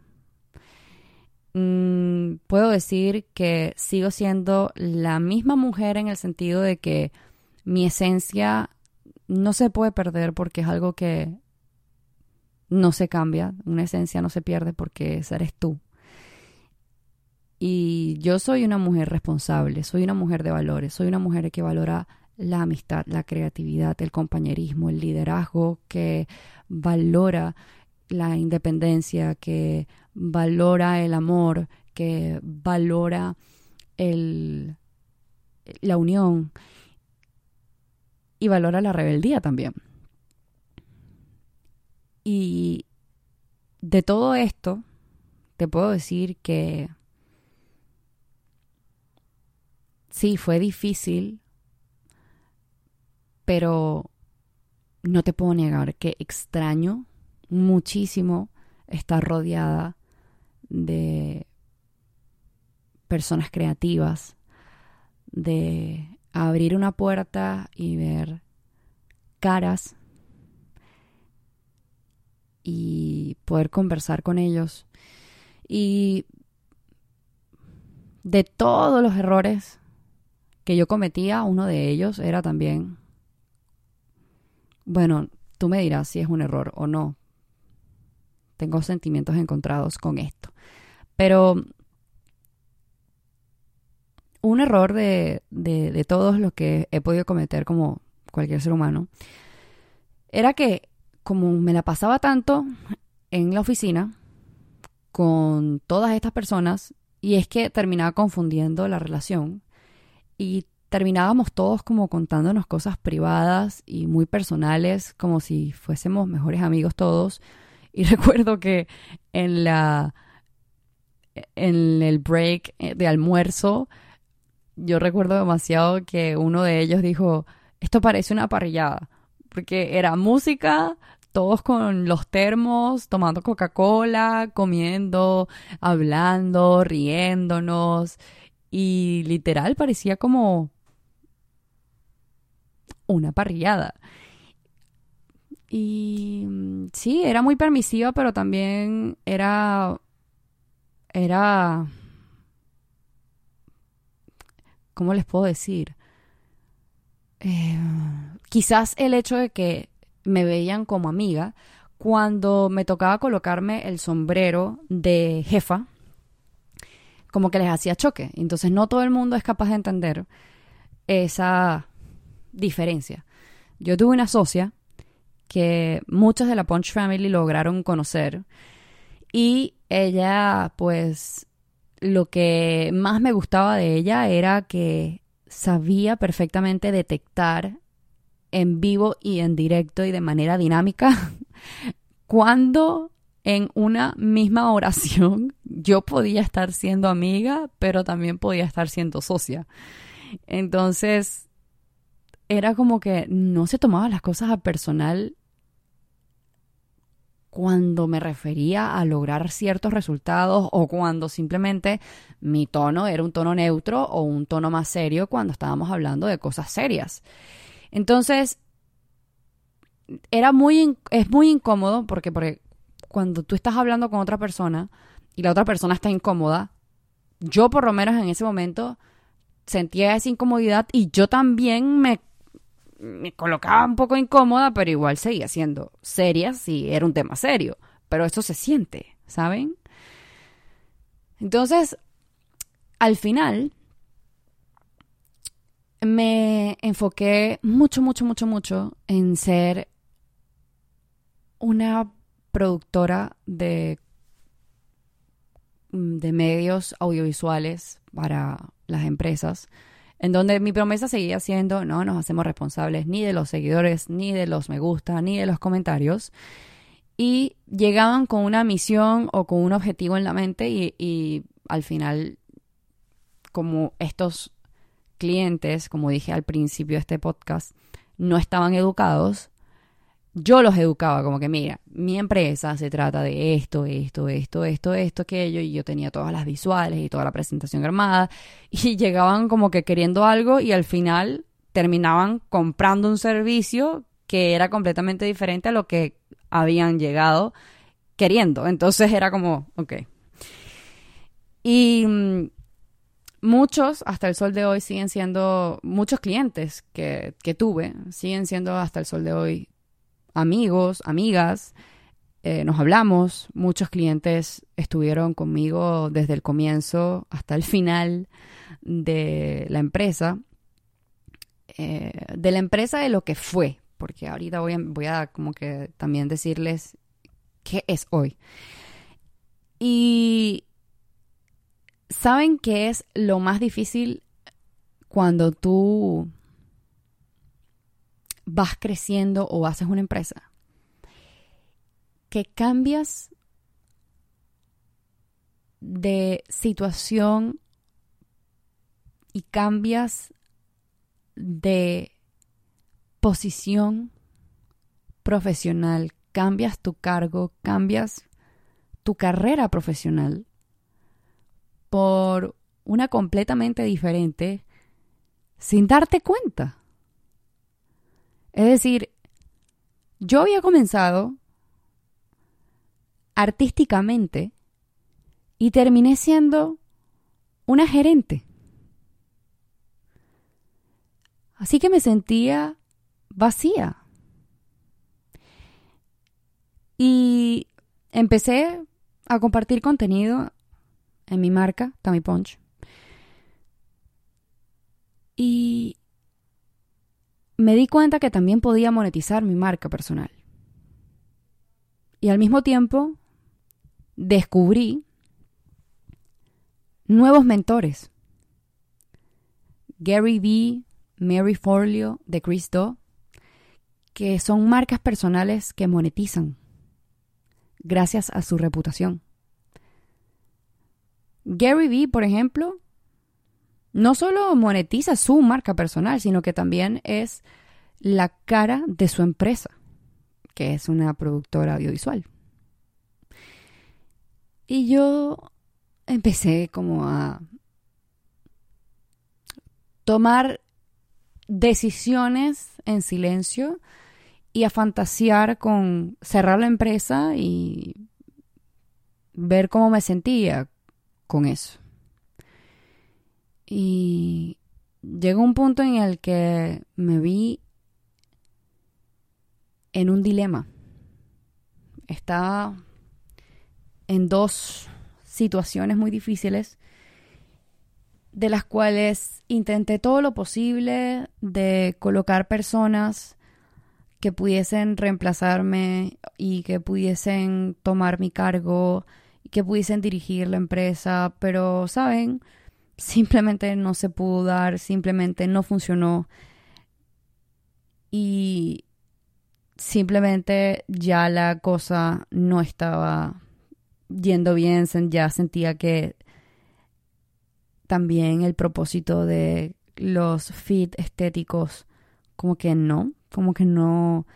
Mm, puedo decir que sigo siendo la misma mujer en el sentido de que mi esencia no se puede perder porque es algo que no se cambia, una esencia no se pierde porque esa eres tú. Y yo soy una mujer responsable, soy una mujer de valores, soy una mujer que valora la amistad, la creatividad, el compañerismo, el liderazgo, que valora la independencia, que valora el amor, que valora el, la unión y valora la rebeldía también. Y de todo esto, te puedo decir que sí, fue difícil, pero no te puedo negar que extraño muchísimo estar rodeada de personas creativas, de abrir una puerta y ver caras y poder conversar con ellos. Y de todos los errores que yo cometía, uno de ellos era también, bueno, tú me dirás si es un error o no. Tengo sentimientos encontrados con esto. Pero un error de, de, todos los que he podido cometer como cualquier ser humano era que como me la pasaba tanto en la oficina con todas estas personas, y es que terminaba confundiendo la relación y terminábamos todos como contándonos cosas privadas y muy personales, como si fuésemos mejores amigos todos. Y <laughs> recuerdo que en la en el break de almuerzo, yo recuerdo demasiado que uno de ellos dijo, esto parece una parrillada, porque era música, todos con los termos, tomando Coca-Cola, comiendo, hablando, riéndonos. y literal parecía como una parrillada. Y mm, sí, era muy permisiva, pero también era. Era. ¿Cómo les puedo decir? Eh, quizás el hecho de que me veían como amiga, cuando me tocaba colocarme el sombrero de jefa, como que les hacía choque. Entonces no todo el mundo es capaz de entender esa diferencia. Yo tuve una socia que muchos de la Punch Family lograron conocer y ella pues lo que más me gustaba de ella era que sabía perfectamente detectar en vivo y en directo y de manera dinámica <laughs> cuando en una misma oración <laughs> yo podía estar siendo amiga, pero también podía estar siendo socia. Entonces, era como que no se tomaba las cosas a personal cuando me refería a lograr ciertos resultados o cuando simplemente mi tono era un tono neutro o un tono más serio cuando estábamos hablando de cosas serias. Entonces, era muy, es muy incómodo porque, porque cuando tú estás hablando con otra persona y la otra persona está incómoda, yo por lo menos en ese momento sentía esa incomodidad y yo también me, me colocaba un poco incómoda, pero igual seguía siendo seria si era un tema serio. Pero eso se siente, ¿saben? Entonces, al final, me enfoqué mucho, mucho, mucho, mucho en ser una productora de, de medios audiovisuales para las empresas, en donde mi promesa seguía siendo, no nos hacemos responsables ni de los seguidores, ni de los me gusta, ni de los comentarios. Y llegaban con una misión o con un objetivo en la mente y, y al final, como estos clientes, como dije al principio de este podcast, no estaban educados, yo los educaba como que, mira, mi empresa se trata de esto, esto, esto, esto, esto, aquello, y yo tenía todas las visuales y toda la presentación armada, <laughs> y llegaban como que queriendo algo y al final terminaban comprando un servicio que era completamente diferente a lo que habían llegado queriendo. Entonces era como, ok. Y mm, muchos, hasta el sol de hoy, siguen siendo, muchos clientes que, que tuve, siguen siendo hasta el sol de hoy amigos, amigas, eh, nos hablamos, muchos clientes estuvieron conmigo desde el comienzo hasta el final de la empresa, eh, de la empresa de lo que fue, porque ahorita voy a, voy a como que también decirles qué es hoy. Y saben qué es lo más difícil cuando tú vas creciendo o haces una empresa, que cambias de situación y cambias de posición profesional, cambias tu cargo, cambias tu carrera profesional por una completamente diferente sin darte cuenta. Es decir, yo había comenzado artísticamente y terminé siendo una gerente. Así que me sentía vacía. Y empecé a compartir contenido en mi marca, Tammy Punch. Y me di cuenta que también podía monetizar mi marca personal. Y al mismo tiempo descubrí nuevos mentores. Gary Vee, Mary Forleo, de Cristo, que son marcas personales que monetizan gracias a su reputación. Gary Vee, por ejemplo, no solo monetiza su marca personal, sino que también es la cara de su empresa, que es una productora audiovisual. Y yo empecé como a tomar decisiones en silencio y a fantasear con cerrar la empresa y ver cómo me sentía con eso. Y llegó un punto en el que me vi en un dilema. Estaba en dos situaciones muy difíciles de las cuales intenté todo lo posible de colocar personas que pudiesen reemplazarme y que pudiesen tomar mi cargo y que pudiesen dirigir la empresa, pero, ¿saben? Simplemente no se pudo dar, simplemente no funcionó. Y simplemente ya la cosa no estaba yendo bien, ya sentía que también el propósito de los fit estéticos, como que no, como que no,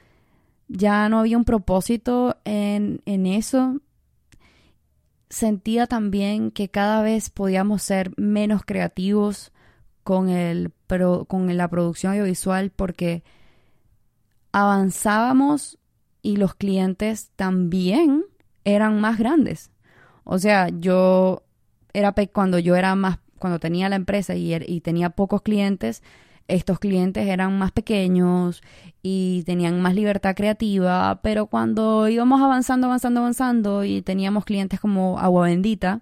ya no había un propósito en, en eso. Sentía también que cada vez podíamos ser menos creativos con, el, con la producción audiovisual porque avanzábamos y los clientes también eran más grandes. O sea, yo era cuando yo era más, cuando tenía la empresa y, er, y tenía pocos clientes, estos clientes eran más pequeños y tenían más libertad creativa, pero cuando íbamos avanzando, avanzando, avanzando y teníamos clientes como Agua Bendita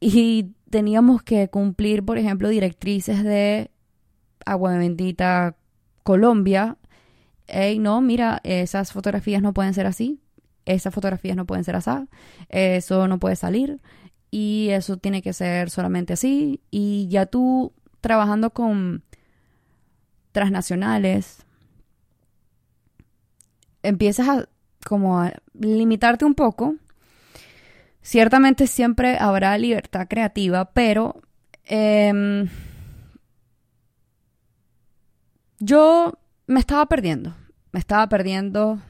y teníamos que cumplir, por ejemplo, directrices de Agua Bendita Colombia, hey, no, mira, esas fotografías no pueden ser así, esas fotografías no pueden ser así, eso no puede salir y eso tiene que ser solamente así y ya tú trabajando con transnacionales empiezas a como limitarte un poco. Ciertamente siempre habrá libertad creativa, pero em, yo me estaba perdiendo. Me estaba perdiendo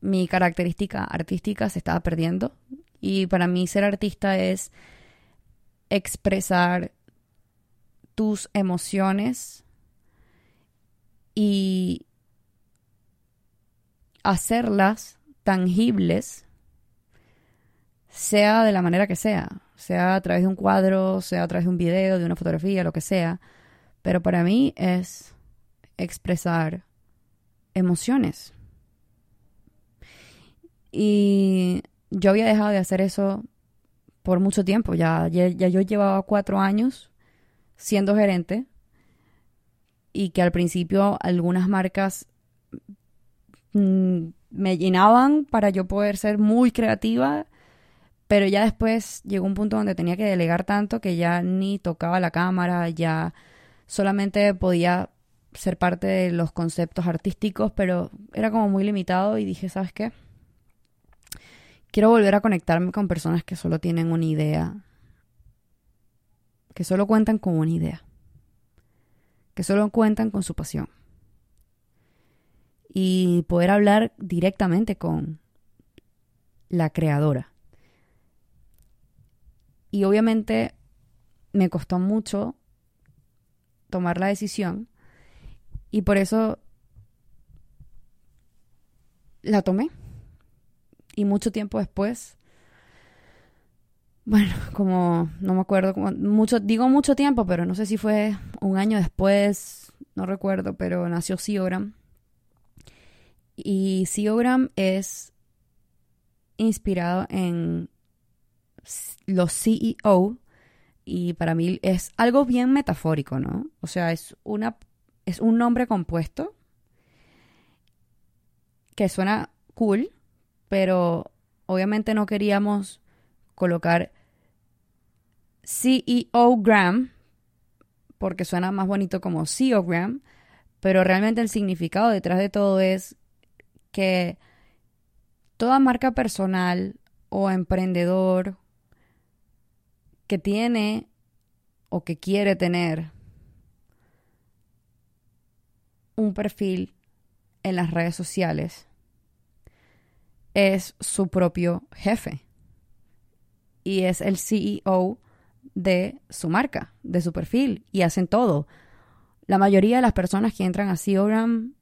mi característica artística se estaba perdiendo. Y para mí ser artista es expresar tus emociones y hacerlas tangibles, sea de la manera que sea, sea a través de un cuadro, sea a través de un video, de una fotografía, lo que sea. Pero para mí es expresar emociones. Y yo había dejado de hacer eso por mucho tiempo. Ya, ya, yo llevaba cuatro años siendo gerente y que al principio algunas marcas mm, me llenaban para yo poder ser muy creativa, pero ya después llegó un punto donde tenía que delegar tanto que ya ni tocaba la cámara, ya solamente podía ser parte de los conceptos artísticos, pero era como muy limitado y dije, ¿sabes qué? Quiero volver a conectarme con personas que solo tienen una idea, que solo cuentan con una idea, que solo cuentan con su pasión. Y poder hablar directamente con la creadora. Y obviamente me costó mucho tomar la decisión y por eso la tomé. Y mucho tiempo después, bueno, <laughs> como no me acuerdo, como mucho, digo mucho tiempo, pero no sé si fue un año después, no recuerdo, pero nació Siogram. Y Siogram es inspirado en los CEO y para mí es algo bien metafórico, ¿no? O sea, es una es un nombre compuesto que suena cool, pero obviamente no queríamos colocar CEO Gram porque suena más bonito como CEO Gram, pero realmente el significado detrás de todo es que toda marca personal o emprendedor que tiene o que quiere tener un perfil en las redes sociales es su propio jefe y es el CEO de su marca, de su perfil, y hacen todo. La mayoría de las personas que entran a Seogram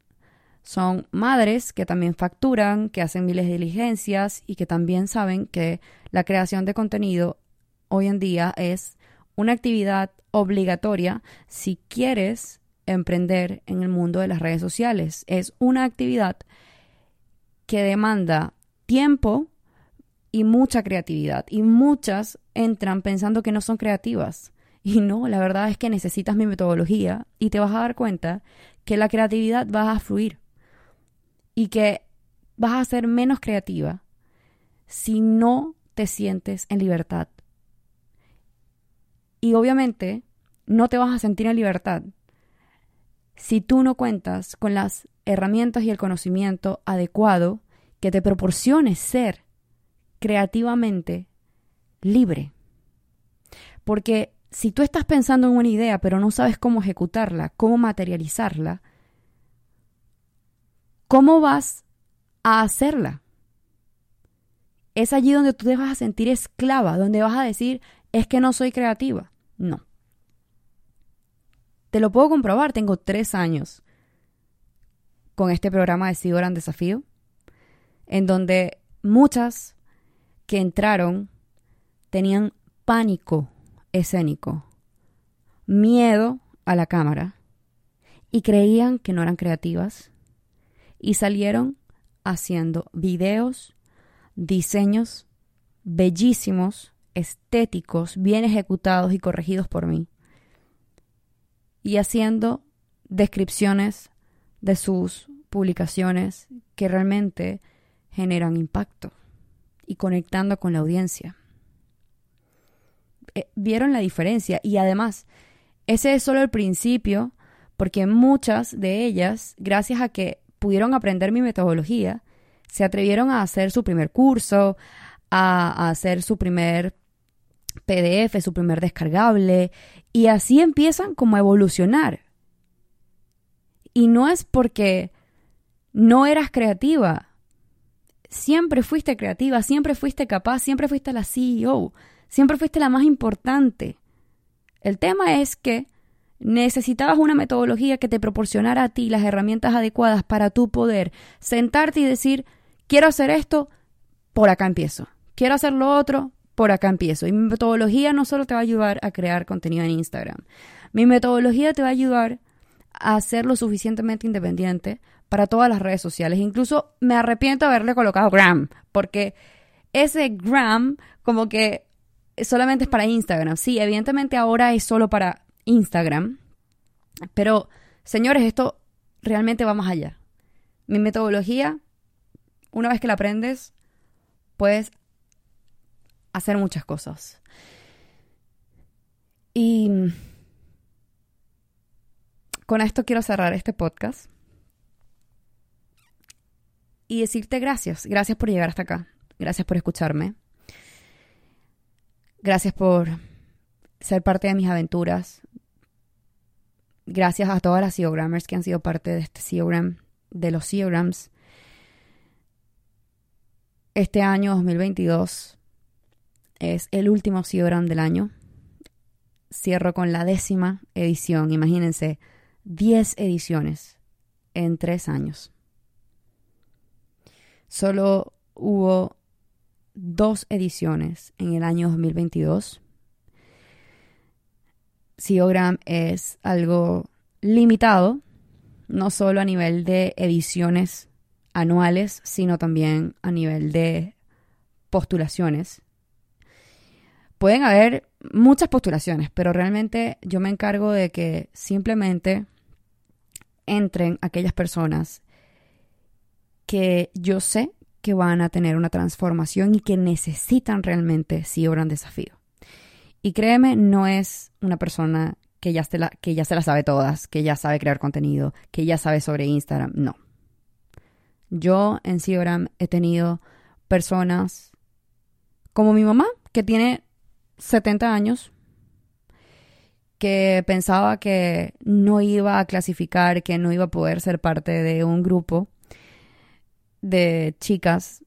son madres que también facturan, que hacen miles de diligencias y que también saben que la creación de contenido hoy en día es una actividad obligatoria si quieres emprender en el mundo de las redes sociales. Es una actividad que demanda tiempo y mucha creatividad. Y muchas entran pensando que no son creativas. Y no, la verdad es que necesitas mi metodología y te vas a dar cuenta que la creatividad va a fluir y que vas a ser menos creativa si no te sientes en libertad. Y obviamente no te vas a sentir en libertad si tú no cuentas con las herramientas y el conocimiento adecuado que te proporcione ser creativamente libre. Porque si tú estás pensando en una idea pero no sabes cómo ejecutarla, cómo materializarla, ¿cómo vas a hacerla? Es allí donde tú te vas a sentir esclava, donde vas a decir, es que no soy creativa. No. Te lo puedo comprobar, tengo tres años con este programa de Sigo Gran Desafío, en donde muchas que entraron tenían pánico escénico, miedo a la cámara y creían que no eran creativas y salieron haciendo videos, diseños bellísimos, estéticos, bien ejecutados y corregidos por mí y haciendo descripciones de sus publicaciones que realmente generan impacto y conectando con la audiencia. Eh, vieron la diferencia. Y además ese es solo el principio porque muchas de ellas, gracias a que pudieron aprender mi metodología, se atrevieron a hacer su primer curso, a, a hacer su primer PDF, su primer descargable, y así empiezan como a evolucionar. Y no es porque no eras creativa, siempre fuiste creativa, siempre fuiste capaz, siempre fuiste la CEO, siempre fuiste la más importante. El tema es que necesitabas una metodología que te proporcionara a ti las herramientas adecuadas para tu poder sentarte y decir, quiero hacer esto, por acá empiezo. Quiero hacer lo otro, por acá empiezo. Y mi metodología no solo te va a ayudar a crear contenido en Instagram, mi metodología te va a ayudar a ser lo suficientemente independiente para todas las redes sociales. Incluso me arrepiento de haberle colocado Gram, porque ese Gram como que solamente es para Instagram. Sí, evidentemente ahora es solo para Instagram, pero señores, esto realmente va más allá. Mi metodología, una vez que la aprendes, puedes hacer muchas cosas. Y con esto quiero cerrar este podcast y decirte gracias. Gracias por llegar hasta acá. Gracias por escucharme. Gracias por ser parte de mis aventuras. Gracias a todas las CEOgrammers que han sido parte de este CEOgram, de los CEOgrams. Este año 2022 es el último CEOgram del año. Cierro con la décima edición. Imagínense, 10 ediciones en tres años. Solo hubo dos ediciones en el año 2022. CEOgram es algo limitado, no solo a nivel de ediciones anuales, sino también a nivel de postulaciones pueden haber muchas postulaciones, pero realmente yo me encargo de que simplemente entren aquellas personas que yo sé que van a tener una transformación y que necesitan realmente si obran desafío. Y créeme, no es una persona que ya, se la, que ya se la sabe todas, que ya sabe crear contenido, que ya sabe sobre Instagram. No. Yo en Cibram he tenido personas como mi mamá, que tiene 70 años que pensaba que no iba a clasificar, que no iba a poder ser parte de un grupo de chicas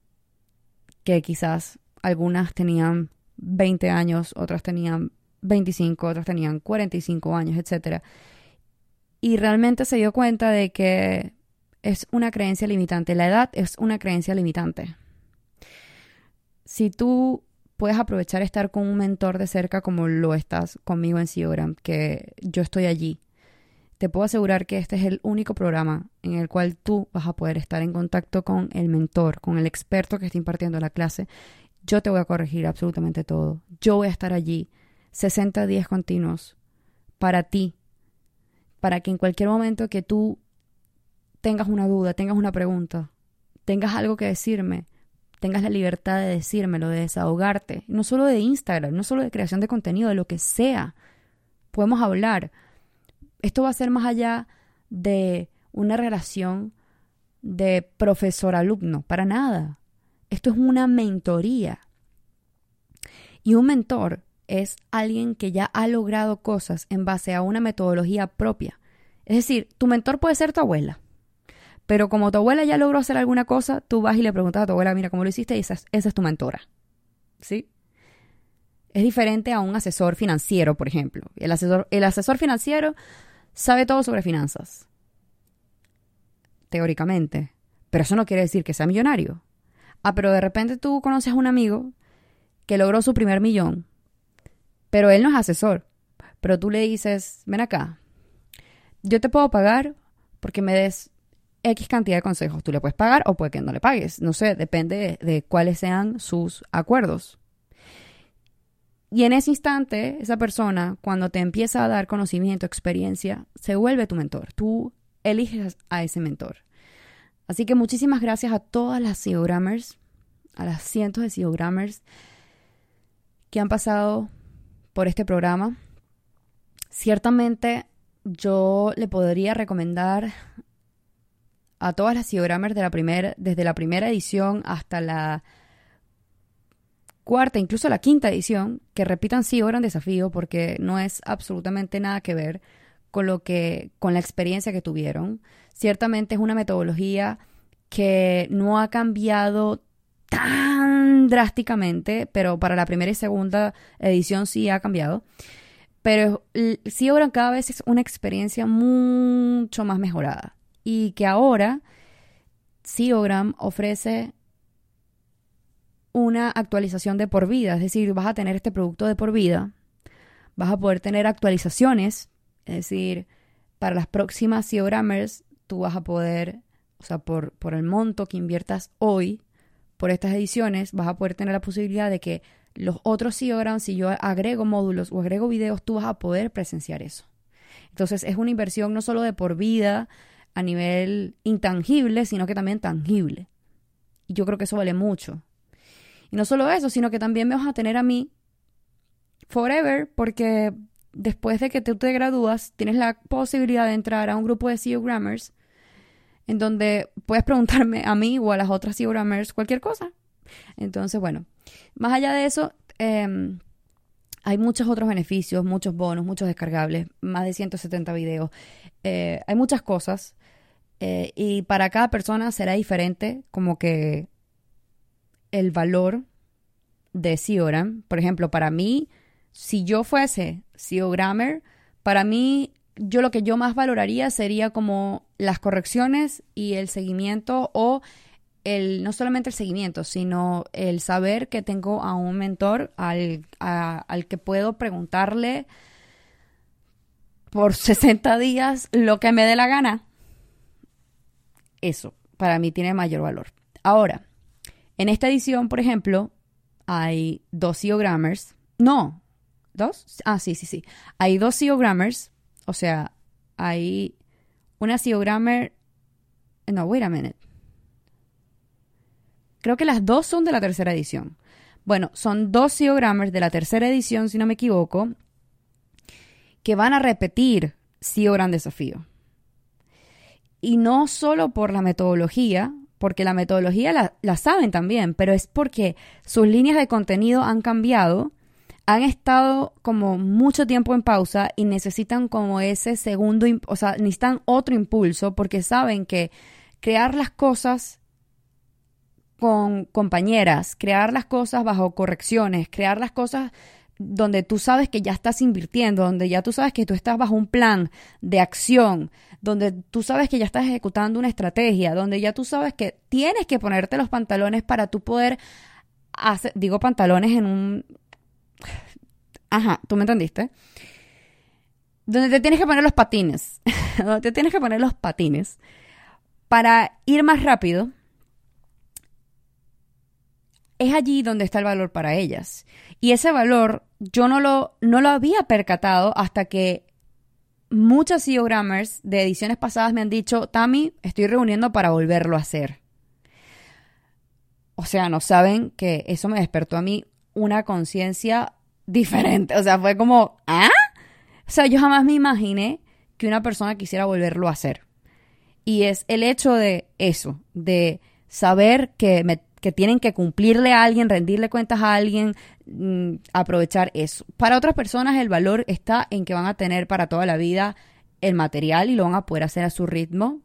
que quizás algunas tenían 20 años, otras tenían 25, otros tenían 45 años, etc. Y realmente se dio cuenta de que es una creencia limitante. La edad es una creencia limitante. Si tú puedes aprovechar estar con un mentor de cerca como lo estás conmigo en Siogram, que yo estoy allí, te puedo asegurar que este es el único programa en el cual tú vas a poder estar en contacto con el mentor, con el experto que está impartiendo la clase. Yo te voy a corregir absolutamente todo. Yo voy a estar allí 60 días continuos para ti, para que en cualquier momento que tú tengas una duda, tengas una pregunta, tengas algo que decirme, tengas la libertad de decírmelo, de desahogarte, no solo de Instagram, no solo de creación de contenido, de lo que sea. Podemos hablar. Esto va a ser más allá de una relación de profesor-alumno, para nada. Esto es una mentoría. Y un mentor es alguien que ya ha logrado cosas en base a una metodología propia. Es decir, tu mentor puede ser tu abuela. Pero como tu abuela ya logró hacer alguna cosa, tú vas y le preguntas a tu abuela, mira, ¿cómo lo hiciste? Y esa es, tu mentora. ¿Sí? Es diferente a un asesor financiero, por ejemplo. El asesor, el asesor financiero sabe todo sobre finanzas. Teóricamente. Pero eso no quiere decir que sea millonario. Ah, pero de repente tú conoces a un amigo que logró su primer millón pero él no es asesor. Pero tú le dices, ven acá, yo te puedo pagar porque me des X cantidad de consejos. Tú le puedes pagar o puede que no le pagues. No sé, depende de, cuáles sean sus acuerdos. Y en ese instante, esa persona, cuando te empieza a dar conocimiento, experiencia, se vuelve tu mentor. Tú eliges a ese mentor. Así que muchísimas gracias a todas las CEOgrammers, a las cientos de CEOgrammers que han pasado por este programa. Ciertamente yo le podría recomendar a todas las Geogrammers de la primera, desde la primera edición hasta la cuarta, incluso la quinta edición, que repitan sí Gran Desafío, porque no es absolutamente nada que ver con lo que, con la experiencia que tuvieron. Ciertamente es una metodología que no ha cambiado tan drásticamente, pero para la primera y segunda edición sí ha cambiado. Pero sí ahora cada vez es una experiencia mucho más mejorada. Y que ahora Siogram ofrece una actualización de por vida, es decir, vas a tener este producto de por vida, vas a poder tener actualizaciones, es decir, para las próximas Siogrammers tú vas a poder, o sea, por, por el monto que inviertas hoy, por estas ediciones vas a poder tener la posibilidad de que los otros CEOgrams, si yo agrego módulos o agrego videos, tú vas a poder presenciar eso. Entonces es una inversión no solo de por vida a nivel intangible, sino que también tangible. Y yo creo que eso vale mucho. Y no solo eso, sino que también me vas a tener a mí forever, porque después de que tú te gradúas, tienes la posibilidad de entrar a un grupo de CEO Grammars en donde puedes preguntarme a mí o a las otras Programmers cualquier cosa. Entonces, bueno, más allá de eso, em, hay muchos otros beneficios, muchos bonos, muchos descargables, más de 170 videos. Eh, hay muchas cosas eh, y para cada persona será diferente como que el valor de SEOgram. Por ejemplo, para mí, si yo fuese SEOgrammer, para mí yo lo que yo más valoraría sería como las correcciones y el seguimiento o el no solamente el seguimiento, sino el saber que tengo a un mentor al, al que puedo preguntarle por <laughs> 60 días lo que me dé la gana. Eso para mí tiene mayor valor. Ahora, en esta edición, por ejemplo, hay dos SEO grammars. No, ¿dos? Ah, sí, sí, sí. Hay dos SEO grammars o sea, hay una SEO Grammar. No, wait a minute. Creo que las dos son de la tercera edición. Bueno, son dos SEO Grammars de la tercera edición, si no me equivoco, que van a repetir SEO Gran Desafío. Y no solo por la metodología, porque la metodología la, la, saben también, pero es porque sus líneas de contenido han cambiado han estado como mucho tiempo en pausa y necesitan como ese segundo, o sea, necesitan otro impulso porque saben que crear las cosas con compañeras, crear las cosas bajo correcciones, crear las cosas donde tú sabes que ya estás invirtiendo, donde ya tú sabes que tú estás bajo un plan de acción, donde tú sabes que ya estás ejecutando una estrategia, donde ya tú sabes que tienes que ponerte los pantalones para tú poder hacer, digo pantalones en un... Ajá, tú me entendiste. Donde te tienes que poner los patines, <laughs> donde te tienes que poner los patines para ir más rápido, es allí donde está el valor para ellas. Y ese valor yo no lo, no lo había percatado hasta que muchas CEOgrammers de ediciones pasadas me han dicho, Tami, estoy reuniendo para volverlo a hacer. O sea, no saben que eso me despertó a mí una conciencia diferente. O sea, fue como, ¿ah? O sea, yo jamás me imaginé que una persona quisiera volverlo a hacer. Y es el hecho de eso, de saber que me que tienen que cumplirle a alguien, rendirle cuentas a alguien, mm, aprovechar eso. Para otras personas el valor está en que van a tener para toda la vida el material y lo van a poder hacer a su ritmo.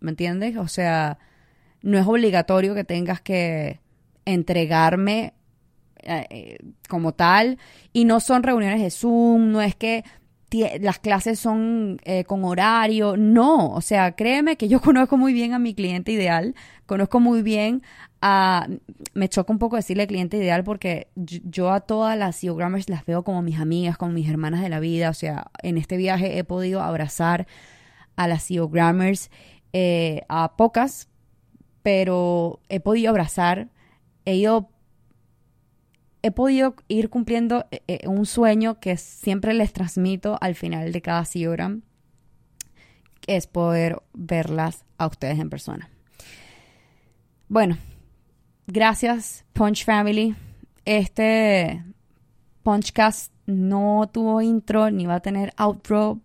¿Me entiendes? O sea, no es obligatorio que tengas que entregarme eh, eh, como tal y no son reuniones de Zoom, no es que las clases son eh, con horario. No, o sea, créeme que yo <laughs> conozco muy bien a mi cliente ideal, conozco muy bien a... Me choca un poco decirle cliente ideal porque yo, a todas las CEOgrammers las veo como mis amigas, como mis hermanas de la vida. O sea, en este viaje he podido abrazar a las CEOgrammers, eh, a pocas, pero he podido abrazar, he ido he podido ir cumpliendo eh, eh, un sueño que siempre les transmito al final de cada Siogram, que es poder verlas a ustedes en persona. Bueno, gracias Punch Family. Este Punchcast no tuvo intro ni va a tener outro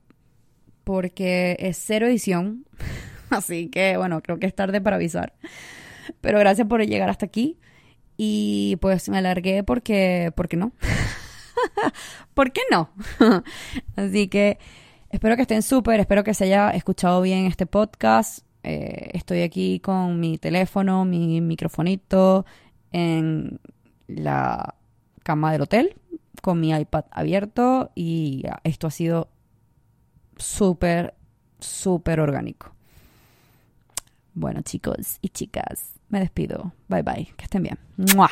porque es cero edición. <laughs> Así que bueno, creo que es tarde para avisar. Pero gracias por llegar hasta aquí. Y pues me alargué porque, porque no. ¿Por qué no? <laughs> <laughs> Así que espero que estén súper, espero que se haya escuchado bien este podcast. Eh, estoy aquí con mi teléfono, mi microfonito en la cama del hotel, con mi iPad abierto y esto ha sido súper, súper orgánico. Bueno chicos y chicas, me despido. Bye bye. Que estén bien. ¡Mua!